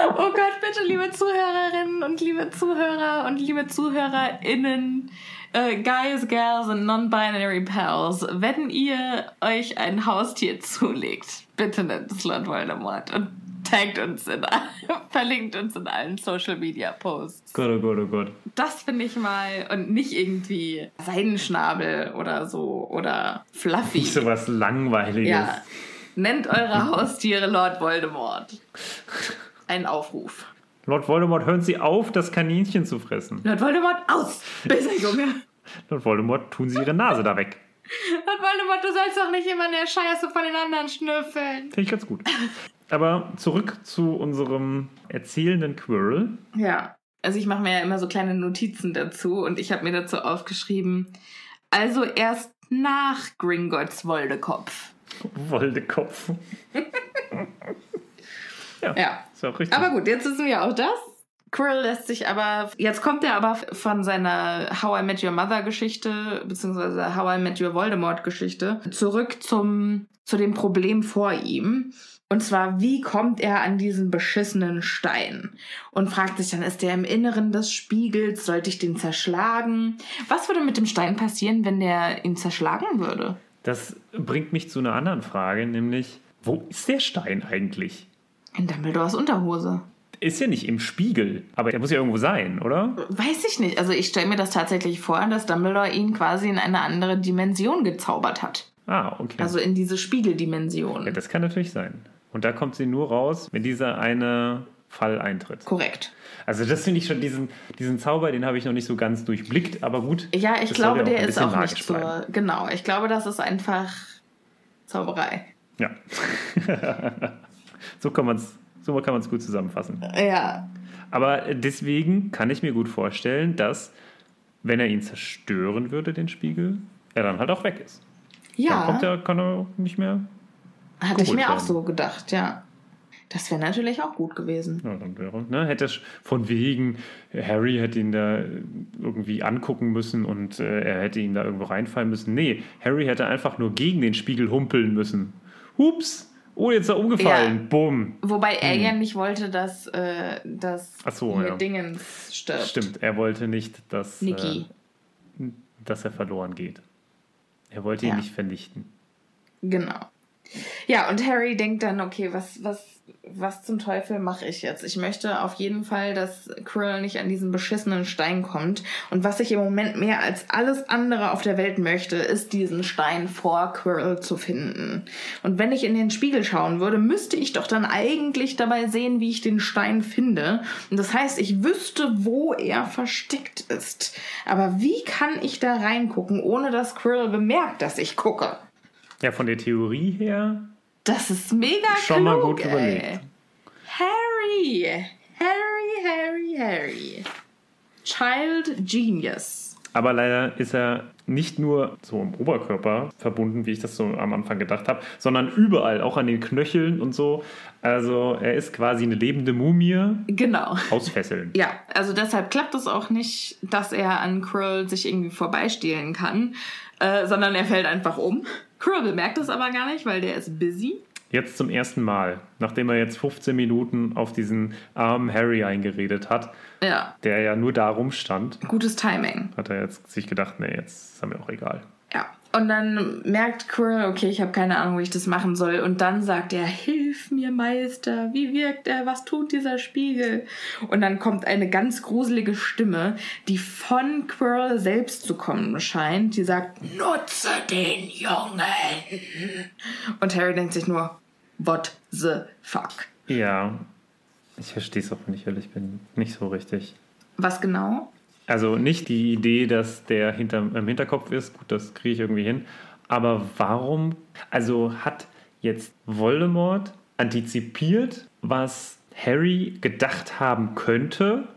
Oh Gott, bitte, liebe Zuhörerinnen und liebe Zuhörer und liebe ZuhörerInnen, äh, Guys, Girls und Non-Binary Pals, wenn ihr euch ein Haustier zulegt, bitte nennt es Lord Voldemort und taggt uns in, [laughs] verlinkt uns in allen Social Media Posts. Gott, oh Gott, oh Gott. Das finde ich mal und nicht irgendwie Seidenschnabel oder so oder Fluffy. Nicht so was Langweiliges. Ja. Nennt eure Haustiere Lord Voldemort einen Aufruf. Lord Voldemort, hören Sie auf, das Kaninchen zu fressen. Lord Voldemort, aus! Besser, [laughs] Junge! Lord Voldemort, tun Sie Ihre Nase da weg. Lord Voldemort, du sollst doch nicht immer in der Scheiße von den anderen schnüffeln. Finde ich ganz gut. [laughs] Aber zurück zu unserem erzählenden Quirrell. Ja, also ich mache mir ja immer so kleine Notizen dazu und ich habe mir dazu aufgeschrieben, also erst nach Gringotts Woldekopf. Woldekopf. [laughs] Ja, ja. Ist auch richtig. Aber gut, jetzt wissen wir auch das. Quirrell lässt sich aber, jetzt kommt er aber von seiner How I Met Your Mother Geschichte, beziehungsweise How I Met Your Voldemort Geschichte, zurück zum, zu dem Problem vor ihm. Und zwar, wie kommt er an diesen beschissenen Stein? Und fragt sich dann, ist der im Inneren des Spiegels? Sollte ich den zerschlagen? Was würde mit dem Stein passieren, wenn der ihn zerschlagen würde? Das bringt mich zu einer anderen Frage, nämlich, wo ist der Stein eigentlich? In Dumbledores Unterhose. Ist ja nicht im Spiegel, aber der muss ja irgendwo sein, oder? Weiß ich nicht. Also ich stelle mir das tatsächlich vor, dass Dumbledore ihn quasi in eine andere Dimension gezaubert hat. Ah, okay. Also in diese Spiegeldimension. Ja, das kann natürlich sein. Und da kommt sie nur raus, wenn dieser eine Fall eintritt. Korrekt. Also das finde ich schon, diesen, diesen Zauber, den habe ich noch nicht so ganz durchblickt, aber gut. Ja, ich glaube, der ist auch nicht so. Bleiben. Genau, ich glaube, das ist einfach Zauberei. Ja. [laughs] So kann man es so kann gut zusammenfassen. Ja. Aber deswegen kann ich mir gut vorstellen, dass, wenn er ihn zerstören würde, den Spiegel, er dann halt auch weg ist. Ja. Dann kommt er, kann er nicht mehr. Hatte ich mir werden. auch so gedacht, ja. Das wäre natürlich auch gut gewesen. Ja, dann wäre, ne, hätte von wegen, Harry hätte ihn da irgendwie angucken müssen und äh, er hätte ihn da irgendwo reinfallen müssen. Nee, Harry hätte einfach nur gegen den Spiegel humpeln müssen. Hups! Oh, jetzt ist er umgefallen. Ja. Bumm. Wobei er ja nicht wollte, dass, äh, dass Hm. So, ja. Dingens stirbt. Stimmt, er wollte nicht, dass, äh, dass er verloren geht. Er wollte ihn Ja. nicht vernichten. Genau. Ja, und Harry denkt dann, okay, was, was, was zum Teufel mache ich jetzt? Ich möchte auf jeden Fall, dass Quirrell nicht an diesen beschissenen Stein kommt. Und was ich im Moment mehr als alles andere auf der Welt möchte, ist diesen Stein vor Quirrell zu finden. Und wenn ich in den Spiegel schauen würde, müsste ich doch dann eigentlich dabei sehen, wie ich den Stein finde. Und das heißt, ich wüsste, wo er versteckt ist. Aber wie kann ich da reingucken, ohne dass Quirrell bemerkt, dass ich gucke? Ja, von der Theorie her Das ist mega Schon mal klug, gut ey. überlegt. Harry, Harry, Harry, Harry. Child Genius. Aber leider ist er nicht nur so im Oberkörper verbunden, wie ich das so am Anfang gedacht habe, sondern überall, auch an den Knöcheln und so. Also er ist quasi eine lebende Mumie Genau. aus Fesseln. Ja, also deshalb klappt es auch nicht, dass er an Krill sich irgendwie vorbeistehlen kann, äh, sondern er fällt einfach um. Krill bemerkt es aber gar nicht, weil der ist busy. Jetzt zum ersten Mal, nachdem er jetzt 15 Minuten auf diesen armen Harry eingeredet hat, Ja, der ja nur da rumstand, gutes Timing. hat er jetzt sich gedacht, nee, jetzt ist er mir auch egal. Und dann merkt Quirrell, okay, ich habe keine Ahnung, wie ich das machen soll. Und dann sagt er, hilf mir, Meister. Wie wirkt er? Was tut dieser Spiegel? Und dann kommt eine ganz gruselige Stimme, die von Quirrell selbst zu kommen scheint. Die sagt, nutze den Jungen. Und Harry denkt sich nur, what the fuck? Ja, ich verstehe es auch, wenn ich ehrlich bin, nicht so richtig. Was genau? Also nicht die Idee, dass der hinter, im Hinterkopf ist, gut, das kriege ich irgendwie hin. Aber warum, also hat jetzt Voldemort antizipiert, was Harry gedacht haben könnte,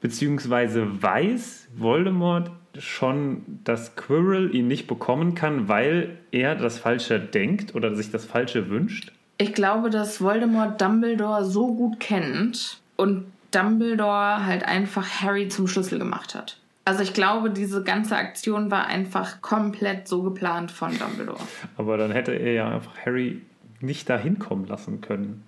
beziehungsweise weiß Voldemort schon, dass Quirrell ihn nicht bekommen kann, weil er das Falsche denkt oder sich das Falsche wünscht? Ich glaube, dass Voldemort Dumbledore so gut kennt und Dumbledore halt einfach Harry zum Schlüssel gemacht hat. Also ich glaube, diese ganze Aktion war einfach komplett so geplant von Dumbledore. Aber dann hätte er ja einfach Harry nicht dahin kommen lassen können.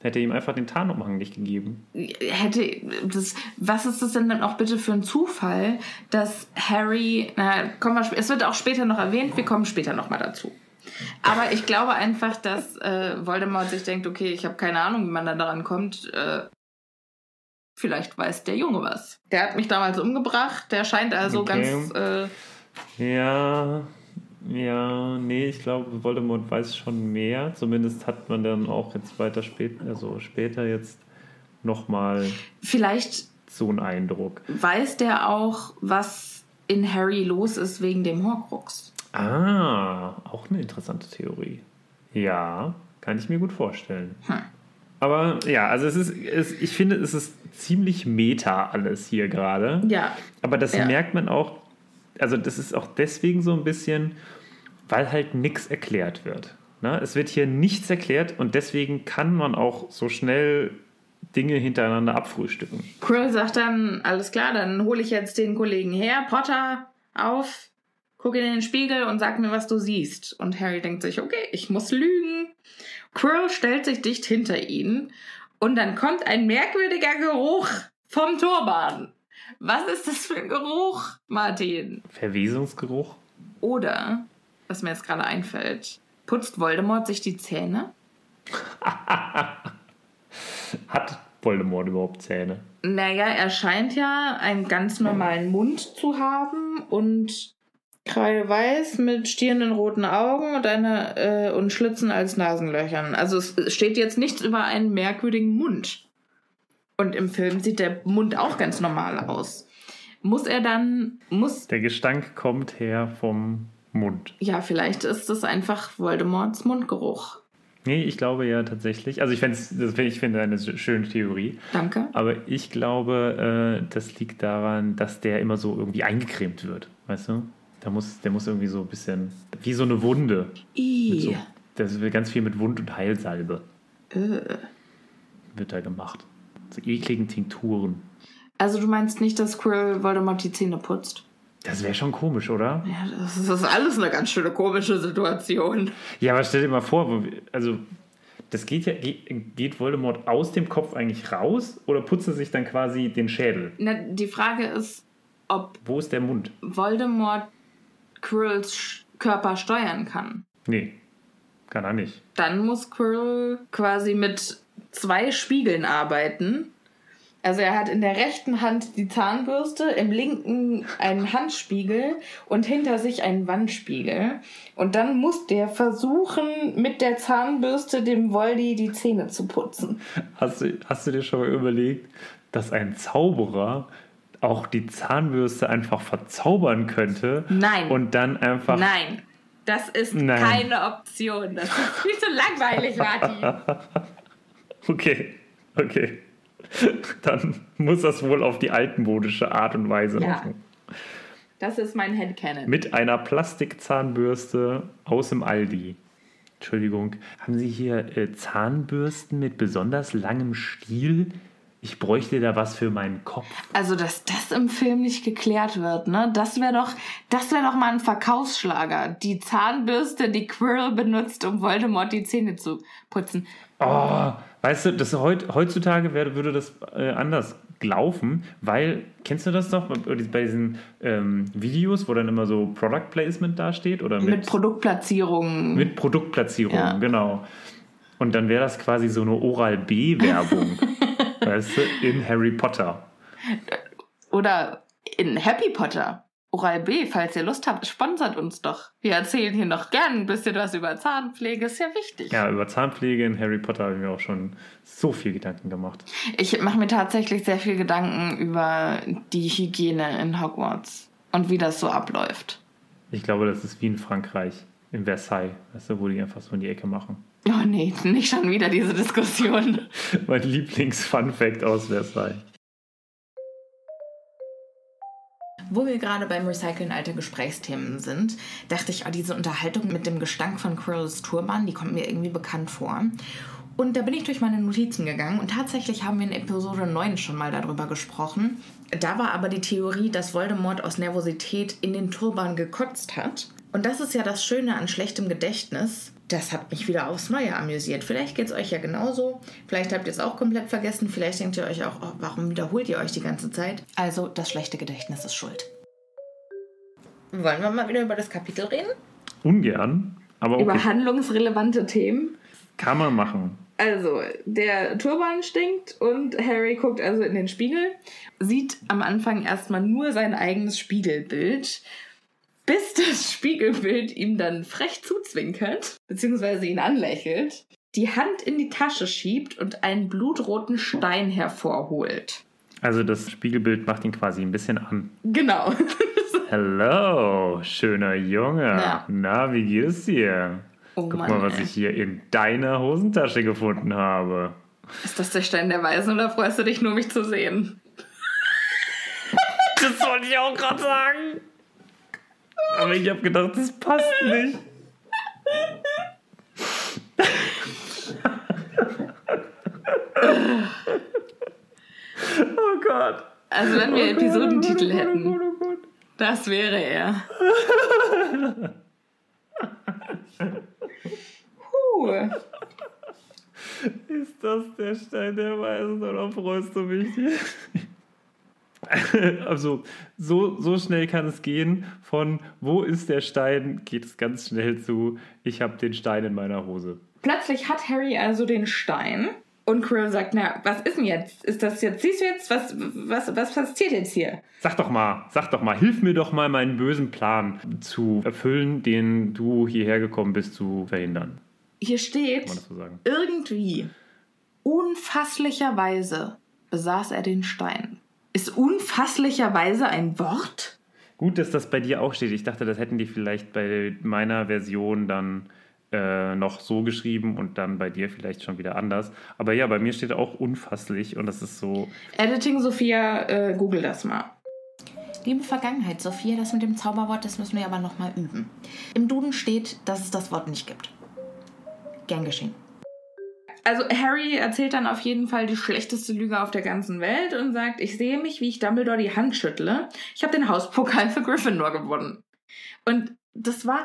Hätte ihm einfach den Tarnumhang nicht gegeben. Hätte das, was ist das denn dann auch bitte für ein Zufall, dass Harry, na, kommen wir, es wird auch später noch erwähnt, wir kommen später noch mal dazu. Aber ich glaube einfach, dass äh, Voldemort sich denkt, okay, ich habe keine Ahnung, wie man da daran kommt. Äh, vielleicht weiß der Junge was. Der hat mich damals umgebracht, der scheint also Okay. ganz. Äh, Ja, ja, nee, ich glaube, Voldemort weiß schon mehr. Zumindest hat man dann auch jetzt weiter später, also später jetzt nochmal vielleicht so einen Eindruck. weiß der auch, was in Harry los ist wegen dem Horcrux. Ah, auch eine interessante Theorie. Ja, kann ich mir gut vorstellen. Aber ja, also es ist, es, ich finde, es ist ziemlich meta alles hier gerade. Ja, Aber das Ja. merkt man auch, also das ist auch deswegen so ein bisschen, weil halt nichts erklärt wird. Ne? Es wird hier nichts erklärt und deswegen kann man auch so schnell Dinge hintereinander abfrühstücken. Krill sagt dann, alles klar, dann hole ich jetzt den Kollegen her. Potter, auf, guck in den Spiegel und sag mir, was du siehst. Und Harry denkt sich, okay, ich muss lügen. Quirrell stellt sich dicht hinter ihn und dann kommt ein merkwürdiger Geruch vom Turban. Was ist das für ein Geruch, Martin? Verwesungsgeruch? Oder, was mir jetzt gerade einfällt, putzt Voldemort sich die Zähne? [laughs] Hat Voldemort überhaupt Zähne? Naja, er scheint ja einen ganz normalen Mund zu haben und kreideweiß mit stierenden roten Augen und, eine, äh, und Schlitzen als Nasenlöchern. Also es steht jetzt nichts über einen merkwürdigen Mund. Und im Film sieht der Mund auch ganz normal aus. Muss er dann, muss, Der Gestank kommt her vom Mund. ja, vielleicht ist das einfach Voldemorts Mundgeruch. Nee, ich glaube ja tatsächlich. Also ich, das ich finde eine schöne Theorie. Danke. Aber ich glaube, äh, das liegt daran, dass der immer so irgendwie eingecremt wird. Weißt du? Der muss, der muss irgendwie so ein bisschen, wie so eine Wunde. I. so, das wird ganz viel mit Wund- und Heilsalbe. Äh. wird da gemacht. So ekligen Tinkturen. Also du meinst nicht, dass Quirrell Voldemort die Zähne putzt? Das wäre schon komisch, oder? Ja, das ist, das ist alles eine ganz schöne komische Situation. Ja, aber stell dir mal vor, also das geht ja, geht, geht Voldemort aus dem Kopf eigentlich raus oder putzt er sich dann quasi den Schädel? Na, die Frage ist, ob Wo ist der Mund? Voldemort Quirrells Sch- Körper steuern kann. Nee, kann er nicht. Dann muss Quirrell quasi mit zwei Spiegeln arbeiten. Also er hat in der rechten Hand die Zahnbürste, im linken einen Handspiegel und hinter sich einen Wandspiegel. Und dann muss der versuchen, mit der Zahnbürste dem Voldy die Zähne zu putzen. Hast du, hast du dir schon mal überlegt, dass ein Zauberer auch die Zahnbürste einfach verzaubern könnte? Nein. Und dann einfach. Nein, das ist Nein. keine Option. Das ist viel zu langweilig, Martin. [laughs] Okay, okay. Dann muss das wohl auf die altmodische Art und Weise Ja. machen. Das ist mein Headcanon. Mit einer Plastikzahnbürste aus dem Aldi. Entschuldigung, haben Sie hier äh, Zahnbürsten mit besonders langem Stiel? Ich bräuchte da was für meinen Kopf. Also, dass das im Film nicht geklärt wird, ne? Das wäre doch, das wäre doch mal ein Verkaufsschlager. Die Zahnbürste, die Quirrell benutzt, um Voldemort die Zähne zu putzen. Oh, weißt du, das heut, heutzutage wär, würde das äh, anders laufen, weil, kennst du das noch bei diesen ähm, Videos, wo dann immer so Product Placement dasteht? Oder Mit Produktplatzierungen. Mit Produktplatzierung, Ja. genau. Und dann wäre das quasi so eine Oral-B-Werbung, [laughs] weißt du, in Harry Potter. Oder in Happy Potter. Oral B, falls ihr Lust habt, sponsert uns doch. Wir erzählen hier noch gern ein bisschen was über Zahnpflege, ist ja wichtig. Ja, über Zahnpflege in Harry Potter habe ich mir auch schon so viel Gedanken gemacht. Ich mache mir tatsächlich sehr viel Gedanken über die Hygiene in Hogwarts und wie das so abläuft. Ich glaube, das ist wie in Frankreich, in Versailles, weißt du, wo die einfach so in die Ecke machen. Oh nee, nicht schon wieder diese Diskussion. [laughs] Mein Lieblings-Fun-Fact aus Versailles. Wo wir gerade beim Recyceln alter Gesprächsthemen sind, dachte ich, oh, diese Unterhaltung mit dem Gestank von Quirrells Turban, die kommt mir irgendwie bekannt vor. Und da bin ich durch meine Notizen gegangen und tatsächlich haben wir in Episode 9 schon mal darüber gesprochen. Da war aber die Theorie, dass Voldemort aus Nervosität in den Turban gekotzt hat. Und das ist ja das Schöne an schlechtem Gedächtnis. Das hat mich wieder aufs Neue amüsiert. Vielleicht geht es euch ja genauso. Vielleicht habt ihr es auch komplett vergessen. Vielleicht denkt ihr euch auch, oh, warum wiederholt ihr euch die ganze Zeit? Also, das schlechte Gedächtnis ist schuld. Wollen wir mal wieder über das Kapitel reden? Ungern, aber okay, Über handlungsrelevante Themen. kann man machen. Also, der Turban stinkt und Harry guckt also in den Spiegel, sieht am Anfang erstmal nur sein eigenes Spiegelbild, bis das Spiegelbild ihm dann frech zuzwinkert, beziehungsweise ihn anlächelt, die Hand in die Tasche schiebt und einen blutroten Stein hervorholt. Also das Spiegelbild macht ihn quasi ein bisschen an. Genau. [laughs] Hello, schöner Junge. Ja. Na, wie geht es dir? Oh Guck Mann, mal, was ey. ich hier in deiner Hosentasche gefunden habe. Ist das der Stein der Weisen oder freust du dich nur, mich zu sehen? Das wollte ich auch gerade sagen. Aber ich habe gedacht, das passt nicht. oh Gott. Also, wenn wir Episodentitel Oh Gott, hätten, Oh Gott, oh Gott. das wäre er. Puh. Ist das der Stein der Weisen oder freust du mich? [laughs] Also, so, so schnell kann es gehen. Von wo ist der Stein, geht es ganz schnell zu, ich habe den Stein in meiner Hose. Plötzlich hat Harry also den Stein und Quirrell sagt, na, was ist denn jetzt? Ist das jetzt, siehst du jetzt, was, was, was passiert jetzt hier? Sag doch mal, sag doch mal, hilf mir doch mal, meinen bösen Plan zu erfüllen, den du hierher gekommen bist zu verhindern. Hier steht, so irgendwie, unfasslicherweise besaß er den Stein. Ist unfasslicherweise ein Wort? Gut, dass das bei dir auch steht. Ich dachte, das hätten die vielleicht bei meiner Version dann äh, noch so geschrieben und dann bei dir vielleicht schon wieder anders. Aber ja, bei mir steht auch unfasslich und das ist so. Editing Sophia, äh, google das mal. Liebe Vergangenheit, Sophia, das mit dem Zauberwort, das müssen wir aber nochmal üben. Im Duden steht, dass es das Wort nicht gibt. Gern geschehen. Also Harry erzählt dann auf jeden Fall die schlechteste Lüge auf der ganzen Welt und sagt, ich sehe mich, wie ich Dumbledore die Hand schüttle. Ich habe den Hauspokal für Gryffindor gewonnen. Und das war,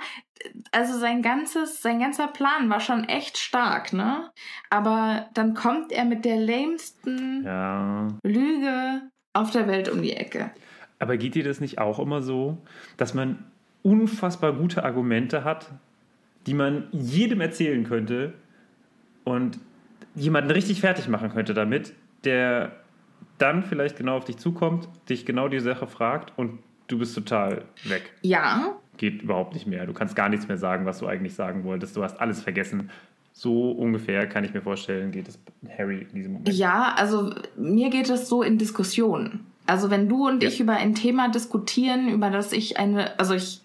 also sein ganzes, sein ganzer Plan war schon echt stark, ne? Aber dann kommt er mit der lamesten Ja. Lüge auf der Welt um die Ecke. Aber geht dir das nicht auch immer so, dass man unfassbar gute Argumente hat, die man jedem erzählen könnte und jemanden richtig fertig machen könnte damit, der dann vielleicht genau auf dich zukommt, dich genau die Sache fragt und du bist total weg. Ja, Geht überhaupt nicht mehr. Du kannst gar nichts mehr sagen, was du eigentlich sagen wolltest. Du hast alles vergessen. So ungefähr kann ich mir vorstellen, geht es Harry in diesem Moment. Ja, also mir geht es so in Diskussionen. Also wenn du und Ja. ich über ein Thema diskutieren, über das ich eine, also ich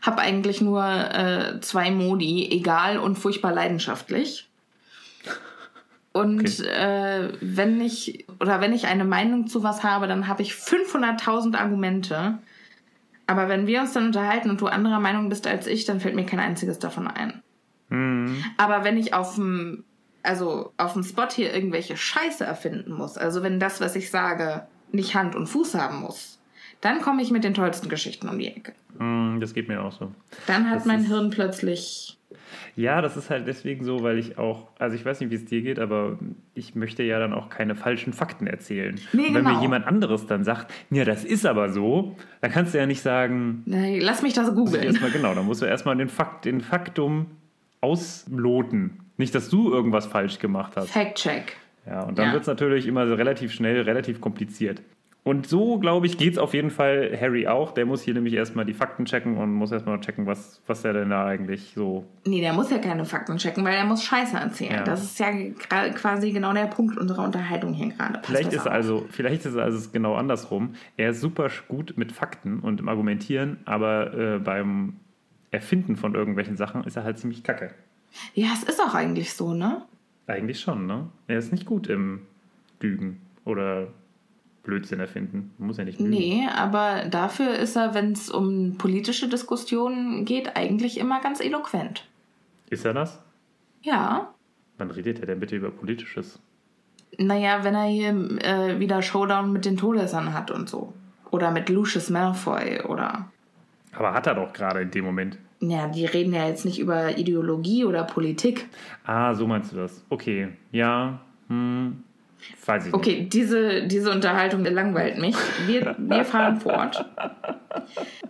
habe eigentlich nur äh, zwei Modi, egal und furchtbar leidenschaftlich. Und Okay. äh, wenn ich oder wenn ich eine Meinung zu was habe, dann habe ich 500.000 Argumente. Aber wenn wir uns dann unterhalten und du anderer Meinung bist als ich, dann fällt mir kein einziges davon ein. Mhm. Aber wenn ich auf dem, also auf dem Spot hier irgendwelche Scheiße erfinden muss, also wenn das, was ich sage, nicht Hand und Fuß haben muss, dann komme ich mit den tollsten Geschichten um die Ecke. Mhm, Das geht mir auch so. Dann hat Das mein Hirn plötzlich. Ja, das ist halt deswegen so, weil ich auch, also ich weiß nicht, wie es dir geht, aber ich möchte ja dann auch keine falschen Fakten erzählen. Nee, Und wenn genau. mir jemand anderes dann sagt, ja, das ist aber so, dann kannst du ja nicht sagen, Nee, lass mich das googeln. erstmal genau, dann musst du erstmal den Fakt, den Faktum ausloten. Nicht, dass du irgendwas falsch gemacht hast. Fact-check. Ja, und dann Ja. wird es natürlich immer so relativ schnell, relativ kompliziert. Und so, glaube ich, geht es auf jeden Fall Harry auch. Der muss hier nämlich erstmal die Fakten checken und muss erstmal checken, was, was er denn da eigentlich so Nee, der muss ja keine Fakten checken, weil er muss Scheiße erzählen. Ja. Das ist ja quasi genau der Punkt unserer Unterhaltung hier gerade. Pass Vielleicht ist, auf. also, vielleicht ist also es genau andersrum. Er ist super gut mit Fakten und im Argumentieren, aber äh, beim Erfinden von irgendwelchen Sachen ist er halt ziemlich kacke. Ja, es ist auch eigentlich so, ne? Eigentlich schon, ne? Er ist nicht gut im Lügen oder Blödsinn erfinden. Muss ja nicht lügen. Nee, aber dafür ist er, wenn es um politische Diskussionen geht, eigentlich immer ganz eloquent. Ist er das? Ja. Wann redet er denn bitte über Politisches? Naja, wenn er hier äh, wieder Showdown mit den Todessern hat und so. Oder mit Lucius Malfoy oder. Aber hat er doch gerade in dem Moment. Ja, die reden ja jetzt nicht über Ideologie oder Politik. Ah, so meinst du das. Okay, ja, hm, weiß ich nicht. Okay, diese, diese Unterhaltung langweilt mich. Wir, wir fahren fort.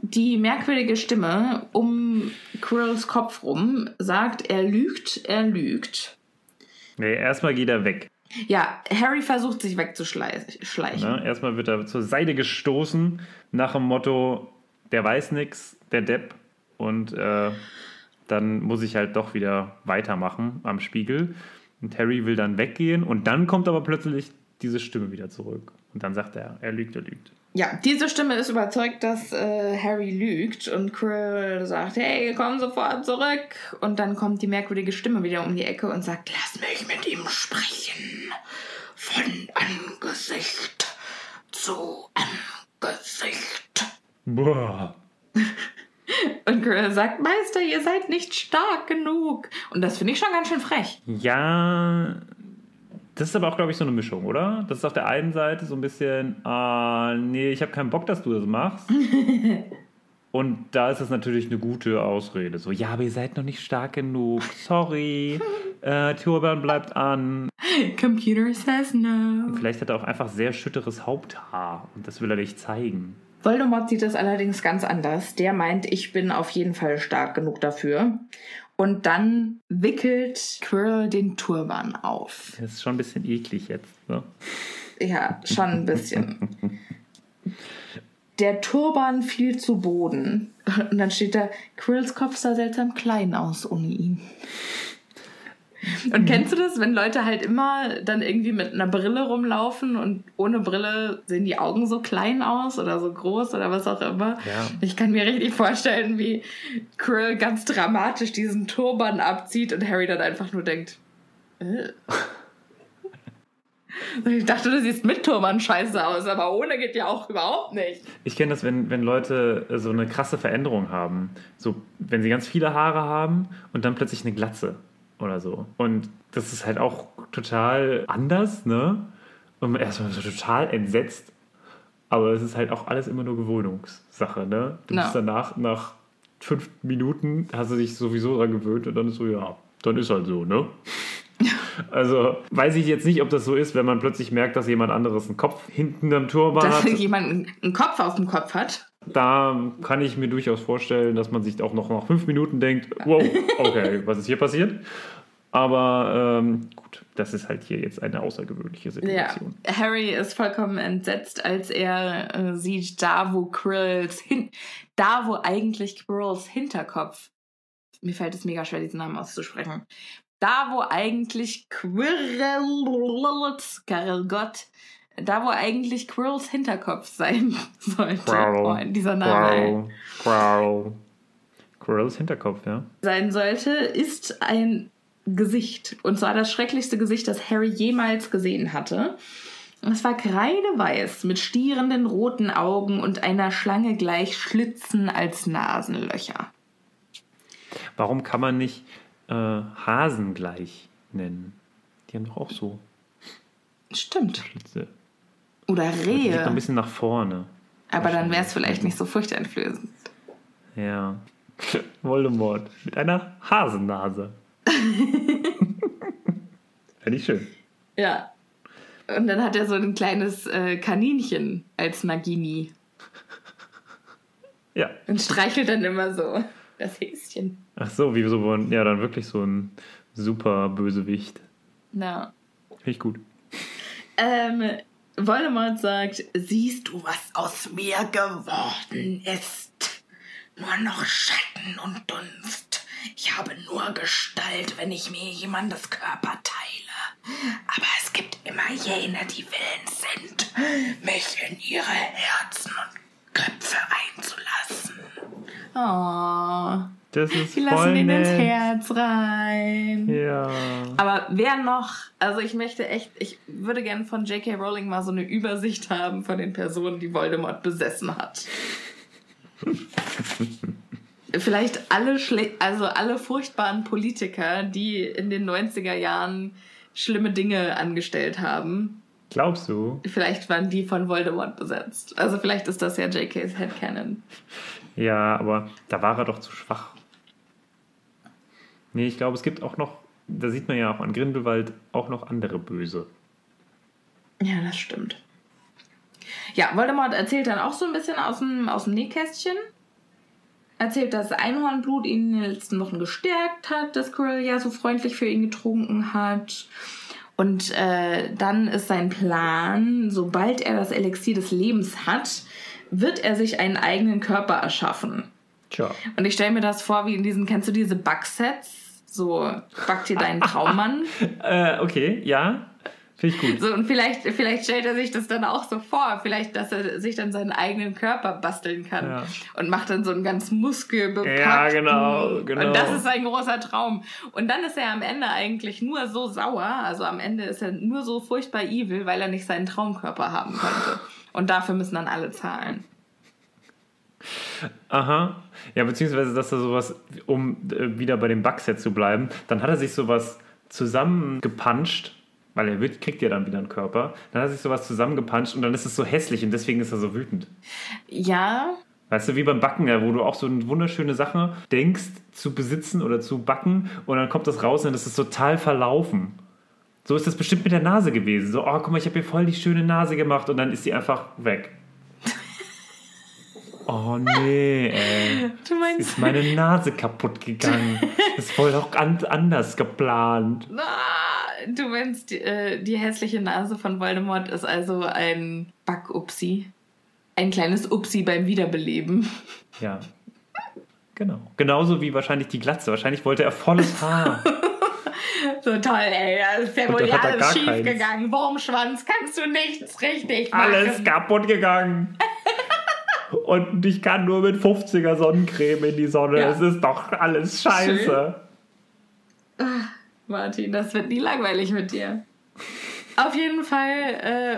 Die merkwürdige Stimme um Quirrells Kopf rum sagt, er lügt, er lügt. Nee, erstmal geht er weg. Ja, Harry versucht sich wegzuschleichen. Ne? Erstmal wird er zur Seite gestoßen nach dem Motto, der weiß nix, der Depp. Und äh, dann muss ich halt doch wieder weitermachen am Spiegel. Und Harry will dann weggehen und dann kommt aber plötzlich diese Stimme wieder zurück. Und dann sagt er, er lügt, er lügt. Ja, diese Stimme ist überzeugt, dass äh, Harry lügt und Quirrell sagt, hey, komm sofort zurück. Und dann kommt die merkwürdige Stimme wieder um die Ecke und sagt, lass mich mit ihm sprechen. Von Angesicht zu Angesicht. Boah. Und Quirrell sagt, Meister, ihr seid nicht stark genug. Und das finde ich schon ganz schön frech. Ja, das ist aber auch, glaube ich, so eine Mischung, oder? Das ist auf der einen Seite so ein bisschen, ah, nee, ich habe keinen Bock, dass du das machst. [laughs] Und da ist es natürlich eine gute Ausrede. So, ja, aber ihr seid noch nicht stark genug. Sorry. [laughs] Äh, Turban bleibt an. Computer says no. Vielleicht hat er auch einfach sehr schütteres Haupthaar. Und das will er nicht zeigen. Voldemort sieht das allerdings ganz anders. Der meint, ich bin auf jeden Fall stark genug dafür. Und dann wickelt Quirrell den Turban auf. Das ist schon ein bisschen eklig jetzt. Ne? Ja, schon ein bisschen. Der Turban fiel zu Boden. Und dann steht da, Quirrells Kopf sah seltsam klein aus ohne ihn. Und kennst du das, wenn Leute halt immer dann irgendwie mit einer Brille rumlaufen und ohne Brille sehen die Augen so klein aus oder so groß oder was auch immer? Ja. Ich kann mir richtig vorstellen, wie Quirrell ganz dramatisch diesen Turban abzieht und Harry dann einfach nur denkt, äh. [laughs] Ich dachte, du siehst mit Turban scheiße aus, aber ohne geht ja auch überhaupt nicht. Ich kenne das, wenn, wenn Leute so eine krasse Veränderung haben. So, wenn sie ganz viele Haare haben und dann plötzlich eine Glatze. Oder so. Und das ist halt auch total anders, ne? Und erstmal so total entsetzt. Aber es ist halt auch alles immer nur Gewöhnungssache, ne? Du Ja. bist danach, nach fünf Minuten, hast du dich sowieso daran gewöhnt und dann ist so, ja, dann ist halt so, ne? [laughs] Also weiß ich jetzt nicht, ob das so ist, wenn man plötzlich merkt, dass jemand anderes einen Kopf hinten am Turban Dass hat. jemand einen Kopf auf dem Kopf hat. Da kann ich mir durchaus vorstellen, dass man sich auch noch nach fünf Minuten denkt, wow, okay, was ist hier passiert? Aber ähm, gut, das ist halt hier jetzt eine außergewöhnliche Ja. Situation. Harry ist vollkommen entsetzt, als er äh, sieht, da wo Quirrells hin, da wo eigentlich Quirrells Hinterkopf, mir fällt es mega schwer, diesen Namen auszusprechen, da wo eigentlich Quirrells, Gott, da wo eigentlich Quirrells Hinterkopf sein [laughs] sollte. Quirrell. Oh, dieser Name. Quirrell. Quirrells Hinterkopf, ja. sein sollte, ist ein Gesicht. Und zwar das schrecklichste Gesicht, das Harry jemals gesehen hatte. Es war kreideweiß mit stierenden roten Augen und einer Schlange gleich Schlitzen als Nasenlöcher. Warum kann man nicht äh, Hasen gleich nennen? Die haben doch auch so Stimmt. Schlitze. Oder Die liegt noch ein Rehe. bisschen nach vorne. Aber dann wäre es vielleicht nicht so furchteinflößend. Ja. [laughs] Voldemort mit einer Hasennase. [laughs] Fände ich schön. Ja. Und dann hat er so ein kleines äh, Kaninchen als Nagini. [laughs] Ja. Und streichelt dann immer so das Häschen. Ach so, wie so, ein- ja, dann wirklich so ein super Bösewicht. Na. Finde ich gut. Ähm, Voldemort sagt, siehst du, was aus mir geworden ist? Nur noch Schatten und Dunst. Ich habe nur Gestalt, wenn ich mir jemandes Körper teile. Aber es gibt immer jene, die willens sind, mich in ihre Herzen und Köpfe einzulassen. Oh, Das ist die lassen voll ihn ins nett. Herz rein. Ja. Aber wer noch, also ich möchte echt, ich würde gerne von J.K. Rowling mal so eine Übersicht haben von den Personen, die Voldemort besessen hat. [laughs] Vielleicht alle, schle also alle furchtbaren Politiker, die in den 90er Jahren schlimme Dinge angestellt haben. Glaubst du? Vielleicht waren die von Voldemort besetzt. Also vielleicht ist das ja J.K.'s Headcanon. Ja, aber da war er doch zu schwach. Nee, ich glaube, es gibt auch noch, da sieht man ja auch an Grindelwald, auch noch andere Böse. Ja, das stimmt. Ja, Voldemort erzählt dann auch so ein bisschen aus dem, aus dem Nähkästchen. Erzählt, dass Einhornblut ihn in den letzten Wochen gestärkt hat, dass Quirrell ja so freundlich für ihn getrunken hat. Und äh, dann ist sein Plan, sobald er das Elixier des Lebens hat, wird er sich einen eigenen Körper erschaffen. Tja. Und ich stelle mir das vor, wie in diesen, kennst du diese Backsets? So, back dir deinen Traummann. [laughs] Äh, okay, ja. Finde ich gut. So, und vielleicht, vielleicht stellt er sich das dann auch so vor, vielleicht, dass er sich dann seinen eigenen Körper basteln kann Ja. und macht dann so einen ganz muskelbepackten. Ja, genau, genau. Und das ist sein großer Traum. Und dann ist er am Ende eigentlich nur so sauer, also am Ende ist er nur so furchtbar evil, weil er nicht seinen Traumkörper haben konnte. Und dafür müssen dann alle zahlen. Aha. Ja, beziehungsweise, dass er sowas, um äh, wieder bei dem Bugset zu bleiben, dann hat er sich sowas zusammengepanscht, weil er wird, kriegt ja dann wieder einen Körper. Dann hat er sich sowas zusammengepanscht und dann ist es so hässlich und deswegen ist er so wütend. Ja, Weißt du, wie beim Backen, ja, wo du auch so eine wunderschöne Sache denkst zu besitzen oder zu backen und dann kommt das raus und das ist total verlaufen. So ist das bestimmt mit der Nase gewesen. So, oh, guck mal, ich habe hier voll die schöne Nase gemacht und dann ist die einfach weg. [laughs] Oh nee, ey. du meinst. Ist meine Nase kaputt gegangen. [laughs] Ist voll auch an, anders geplant. Du meinst, die, äh, die hässliche Nase von Voldemort ist also ein Back-Upsi. Ein kleines Upsi beim Wiederbeleben. Ja. Genau. Genauso wie wahrscheinlich die Glatze. Wahrscheinlich wollte er volles Haar. [laughs] So toll, ey. Da ist ja wohl alles schief keins. gegangen. Wurmschwanz, kannst du nichts richtig machen. Alles kaputt gegangen. [laughs] Und ich kann nur mit 50er Sonnencreme in die Sonne. Ja. Es ist doch alles scheiße. Martin, das wird nie langweilig mit dir. Auf jeden Fall,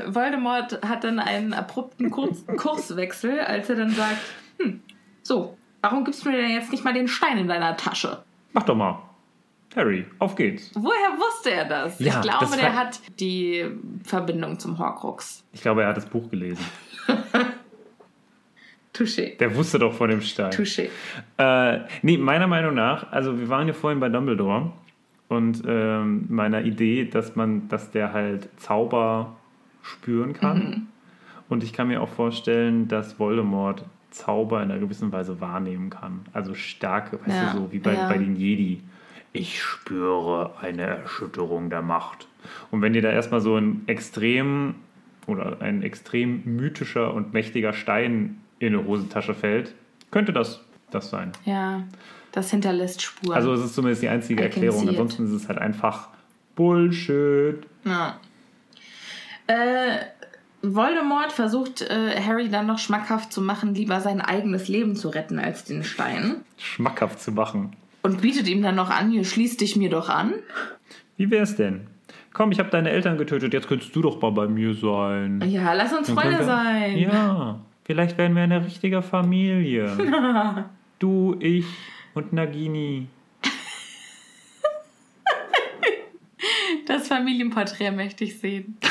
äh, Voldemort hat dann einen abrupten Kurz [laughs] Kurswechsel, als er dann sagt, hm, so, warum gibst du mir denn jetzt nicht mal den Stein in deiner Tasche? Mach doch mal. Harry, auf geht's. Woher wusste er das? Ja, ich glaube, das der hat die Verbindung zum Horcrux. Ich glaube, er hat das Buch gelesen. [laughs] Touché. Der wusste doch von dem Stein. Touché. Äh, nee, meiner Meinung nach, also wir waren ja vorhin bei Dumbledore und ähm, meiner Idee, dass man, dass der halt Zauber spüren kann. Und ich kann mir auch vorstellen, dass Voldemort Zauber in einer gewissen Weise wahrnehmen kann. Also starke, weißt Ja, du, so wie bei, ja. bei den Jedi. Ich spüre eine Erschütterung der Macht. Und wenn dir da erstmal so ein extrem oder ein extrem mythischer und mächtiger Stein in eine Hosentasche fällt, könnte das das sein. Ja, das hinterlässt Spuren. Also es ist zumindest die einzige Erklärung. Ansonsten ist es halt einfach Bullshit. Ja. Äh, Voldemort versucht äh, Harry dann noch schmackhaft zu machen, lieber sein eigenes Leben zu retten als den Stein. Schmackhaft zu machen. Und bietet ihm dann noch an, hier schließ dich mir doch an. Wie wär's denn? Komm, ich habe deine Eltern getötet, jetzt könntest du doch mal bei mir sein. Ja, lass uns Dann Freunde können wir- sein. Ja, vielleicht werden wir eine richtige Familie. [laughs] du, ich und Nagini. Das Familienporträt möchte ich sehen. [laughs]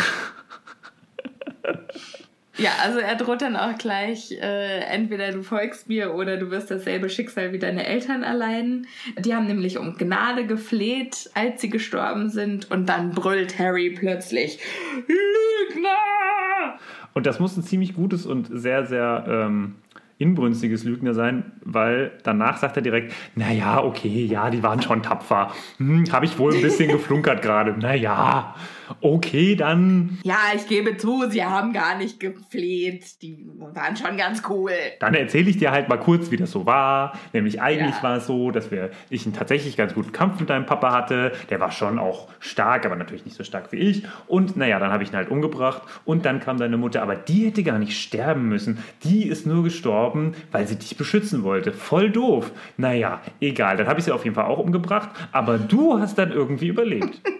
Ja, also er droht dann auch gleich, äh, entweder du folgst mir oder du wirst dasselbe Schicksal wie deine Eltern erleiden. Die haben nämlich um Gnade gefleht, als sie gestorben sind und dann brüllt Harry plötzlich, Lügner! Und das muss ein ziemlich gutes und sehr, sehr ähm, inbrünstiges Lügner sein, weil danach sagt er direkt, naja, okay, ja, die waren schon tapfer. Hm, Habe ich wohl ein bisschen [laughs] geflunkert gerade. Naja, okay, dann, Ja, ich gebe zu, sie haben gar nicht gefleht. Die waren schon ganz cool. dann erzähle ich dir halt mal kurz, wie das so war. Nämlich eigentlich Ja. war es so, dass wir, ich einen tatsächlich ganz guten Kampf mit deinem Papa hatte. Der war schon auch stark, aber natürlich nicht so stark wie ich. Und naja, dann habe ich ihn halt umgebracht. Und dann kam deine Mutter, aber die hätte gar nicht sterben müssen. Die ist nur gestorben, weil sie dich beschützen wollte. Voll doof. Naja, egal. Dann habe ich sie auf jeden Fall auch umgebracht. Aber du hast dann irgendwie überlebt. [laughs]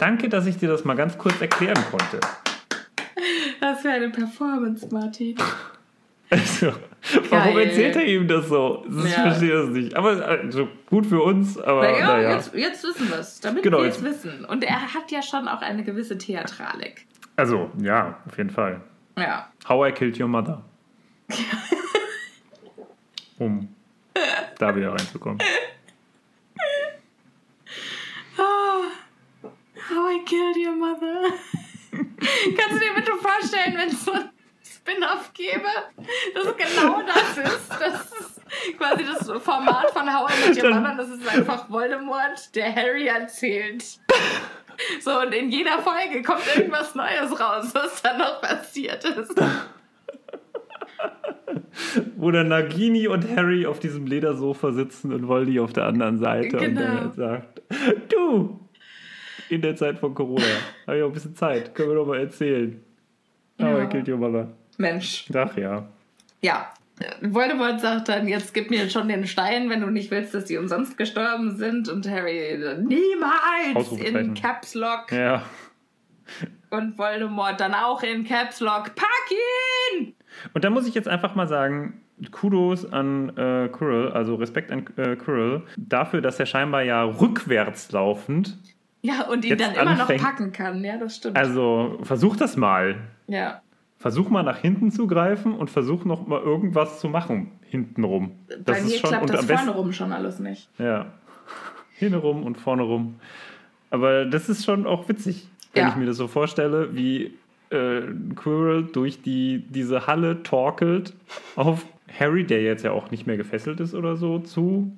Danke, dass ich dir das mal ganz kurz erklären konnte. Was für eine Performance, Martin. Also, warum Geil. erzählt er ihm das so? Das Ich Ja. verstehe das nicht. Aber also, gut für uns, aber Naja, naja. jetzt, jetzt wissen wir es, damit Genau, wir es wissen. Und er hat ja schon auch eine gewisse Theatralik. Also, ja, auf jeden Fall. Ja. How I Killed Your Mother. [laughs] um da wieder reinzukommen. How I killed your mother. [laughs] Kannst du dir bitte vorstellen, wenn es so ein Spin-off gäbe, das genau das ist? Das ist quasi das Format von How I Met Your Dann- Mother. Das ist einfach Voldemort, der Harry erzählt. So, und in jeder Folge kommt irgendwas Neues raus, was dann noch passiert ist. Wo dann Nagini und Harry auf diesem Ledersofa sitzen und Voldy auf der anderen Seite und Genau. dann halt sagt, du, in der Zeit von Corona, habe ich auch ein bisschen Zeit, können wir doch mal erzählen. How Ja. I Killed Your Mother. Mensch. Ach ja. Ja. Voldemort sagt dann, jetzt gib mir schon den Stein, wenn du nicht willst, dass die umsonst gestorben sind. Und Harry, niemals in Caps Lock. Ja. Und Voldemort dann auch in Caps Lock. Pack ihn! Und da muss ich jetzt einfach mal sagen, Kudos an äh, Quirrell, also Respekt an äh, Quirrell, dafür, dass er scheinbar ja rückwärts laufend, Ja, und ihn dann immer anfängt- noch packen kann. Ja, das stimmt. also versuch das mal. ja. Versuch mal nach hinten zu greifen und versuch noch mal irgendwas zu machen hintenrum. Das Bei mir schon klappt das vorne rum schon alles nicht. ja hinten rum und vorne rum. Aber das ist schon auch witzig, wenn Ja. ich mir das so vorstelle, wie äh, Quirrell durch die diese Halle torkelt auf Harry, der jetzt ja auch nicht mehr gefesselt ist oder so, zu.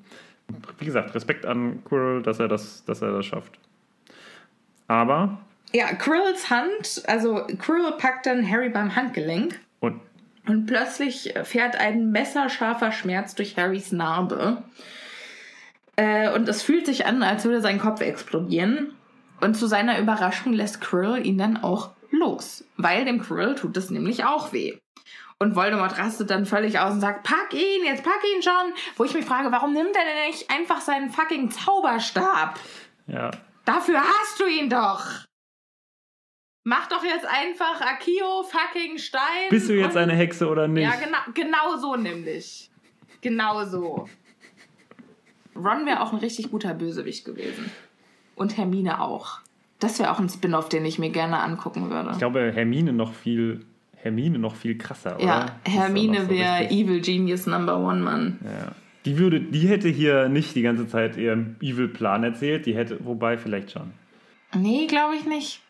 Wie gesagt, Respekt an Quirrell, dass er das, dass er das schafft. Aber Ja, Quirrells Hand, also Quirrell packt dann Harry beim Handgelenk. und Und plötzlich fährt ein messerscharfer Schmerz durch Harrys Narbe. Äh, und es fühlt sich an, als würde sein Kopf explodieren. Und zu seiner Überraschung lässt Quirrell ihn dann auch los. Weil dem Quirrell tut es nämlich auch weh. Und Voldemort rastet dann völlig aus und sagt, pack ihn, jetzt pack ihn schon. Wo ich mich frage, warum nimmt er denn nicht einfach seinen fucking Zauberstab? ja, Dafür hast du ihn doch. Mach doch jetzt einfach Akio fucking Stein. bist du jetzt eine Hexe oder nicht? ja, genau, genau so nämlich. Genau so. Ron wäre auch ein richtig guter Bösewicht gewesen. Und Hermine auch. Das wäre auch ein Spin-off, den ich mir gerne angucken würde. Ich glaube, Hermine noch viel, Hermine noch viel krasser, oder? ja, Hermine so wäre Evil Genius Number One, Mann. Ja. Die würde, die hätte hier nicht die ganze Zeit ihren Evil-Plan erzählt, die hätte, wobei vielleicht schon. Nee, glaube ich nicht.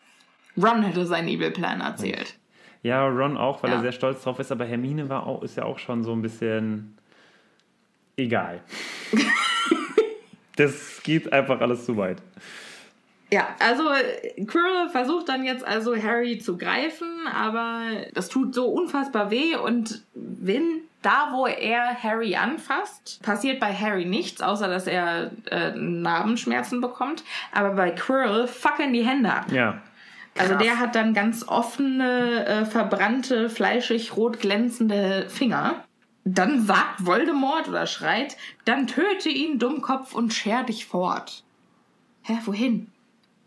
Ron hätte seinen Evil-Plan erzählt. Ja, Ron auch, weil Ja. er sehr stolz drauf ist, aber Hermine war auch, ist ja auch schon so ein bisschen egal. [laughs] das geht einfach alles zu weit. Ja, also Quirrell versucht dann jetzt also Harry zu greifen, aber das tut so unfassbar weh und wenn da, wo er Harry anfasst, passiert bei Harry nichts, außer dass er äh, Narbenschmerzen bekommt. Aber bei Quirrell fackeln die Hände ab. Ja. Also Krass. der hat dann ganz offene, äh, verbrannte, fleischig rot glänzende Finger. Dann sagt Voldemort oder schreit, dann töte ihn, Dummkopf, und scher dich fort. Hä, wohin?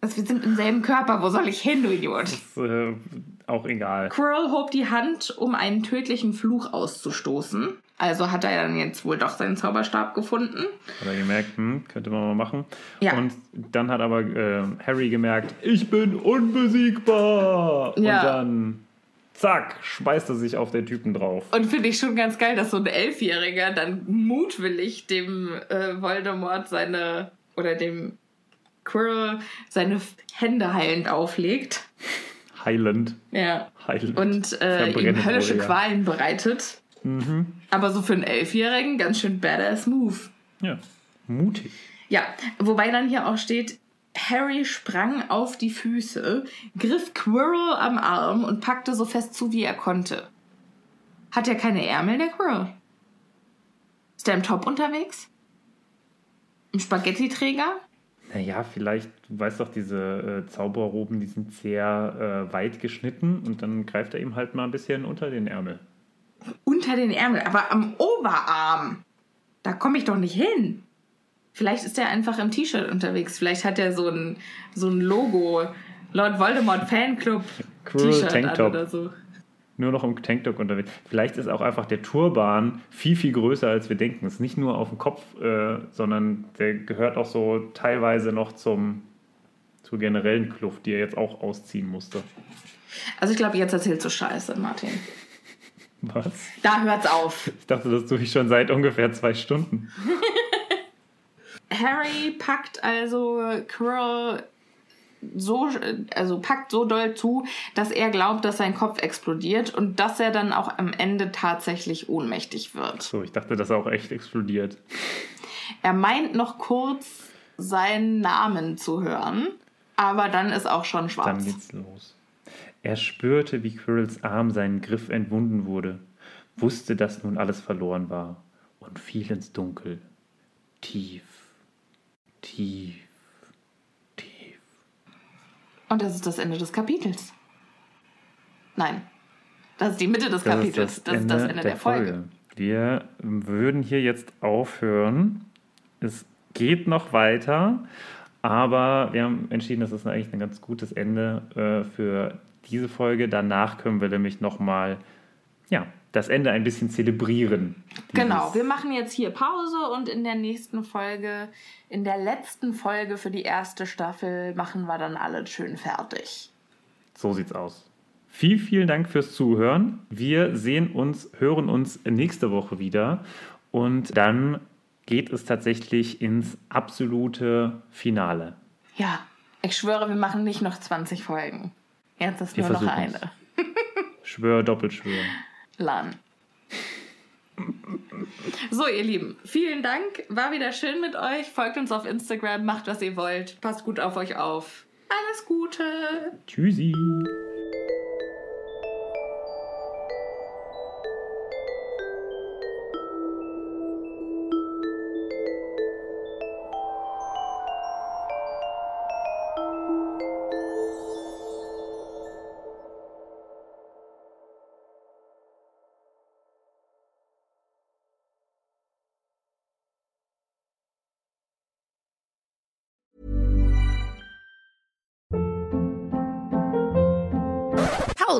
Also wir sind im selben Körper, wo soll ich hin, du Idiot? Ist, äh, auch egal. Quirrell hob die Hand, um einen tödlichen Fluch auszustoßen. Also hat er dann jetzt wohl doch seinen Zauberstab gefunden. Hat er gemerkt, hm, könnte man mal machen. Ja. Und dann hat aber äh, Harry gemerkt, ich bin unbesiegbar. Ja. Und dann, zack, schmeißt er sich auf den Typen drauf. Und finde ich schon ganz geil, dass so ein Elfjähriger dann mutwillig dem äh, Voldemort seine oder dem Quirrell seine Hände heilend auflegt. Heilend. Ja. Heilend. Und äh, ihm höllische. Qualen bereitet. Aber so für einen Elfjährigen ganz schön badass Move. Ja, mutig. Ja, wobei dann hier auch steht, Harry sprang auf die Füße, griff Quirrell am Arm und packte so fest zu, wie er konnte. Hat er keine Ärmel, der Quirrell? Ist der im Top unterwegs? Im Spaghetti-Träger? Naja, vielleicht, du weißt doch, diese äh, Zauberroben, die sind sehr äh, weit geschnitten und dann greift er ihm halt mal ein bisschen unter den Ärmel. Unter den Ärmel, aber am Oberarm. Da komme ich doch nicht hin. Vielleicht ist er einfach im T-Shirt unterwegs. Vielleicht hat er so ein, so ein Logo. Lord Voldemort Fanclub T-Shirt oder so. Nur noch im Tanktop unterwegs. Vielleicht ist auch einfach der Turban viel, viel größer, als wir denken. Ist nicht nur auf dem Kopf, äh, sondern der gehört auch so teilweise noch zum, zur generellen Kluft, die er jetzt auch ausziehen musste. Also ich glaube, jetzt erzählst du Scheiße, Martin. Was? Da hört's auf. Ich dachte, das tue ich schon seit ungefähr zwei Stunden. [laughs] Harry packt also Quirrell so, also packt so doll zu, dass er glaubt, dass sein Kopf explodiert und dass er dann auch am Ende tatsächlich ohnmächtig wird. So, ich dachte, das auch echt explodiert. Er meint noch kurz seinen Namen zu hören, aber dann ist auch schon Dann schwarz. geht's los. Er spürte, wie Quirrells Arm seinen Griff entwunden wurde, wusste, dass nun alles verloren war und fiel ins Dunkel. Tief, tief. Und das ist das Ende des Kapitels. Nein. Das ist die Mitte des Kapitels. Das ist das Ende, der, Folge. Wir würden hier jetzt aufhören. Es geht noch weiter, aber wir haben entschieden, das ist eigentlich ein ganz gutes Ende äh, für diese Folge. Danach können wir nämlich nochmal ja, das Ende ein bisschen zelebrieren. Genau, wir machen jetzt hier Pause und in der nächsten Folge, in der letzten Folge für die erste Staffel, machen wir dann alles schön fertig. So sieht's aus. Vielen, vielen Dank fürs Zuhören. Wir sehen uns, hören uns nächste Woche wieder und dann geht es tatsächlich ins absolute Finale. Ja, ich schwöre, wir machen nicht noch 20 Folgen. Jetzt ist Wir nur noch eine. Schwör, Doppelschwör. Lan. So, ihr Lieben, vielen Dank. War wieder schön mit euch. Folgt uns auf Instagram, macht was ihr wollt. Passt gut auf euch auf. Alles Gute. Tschüssi.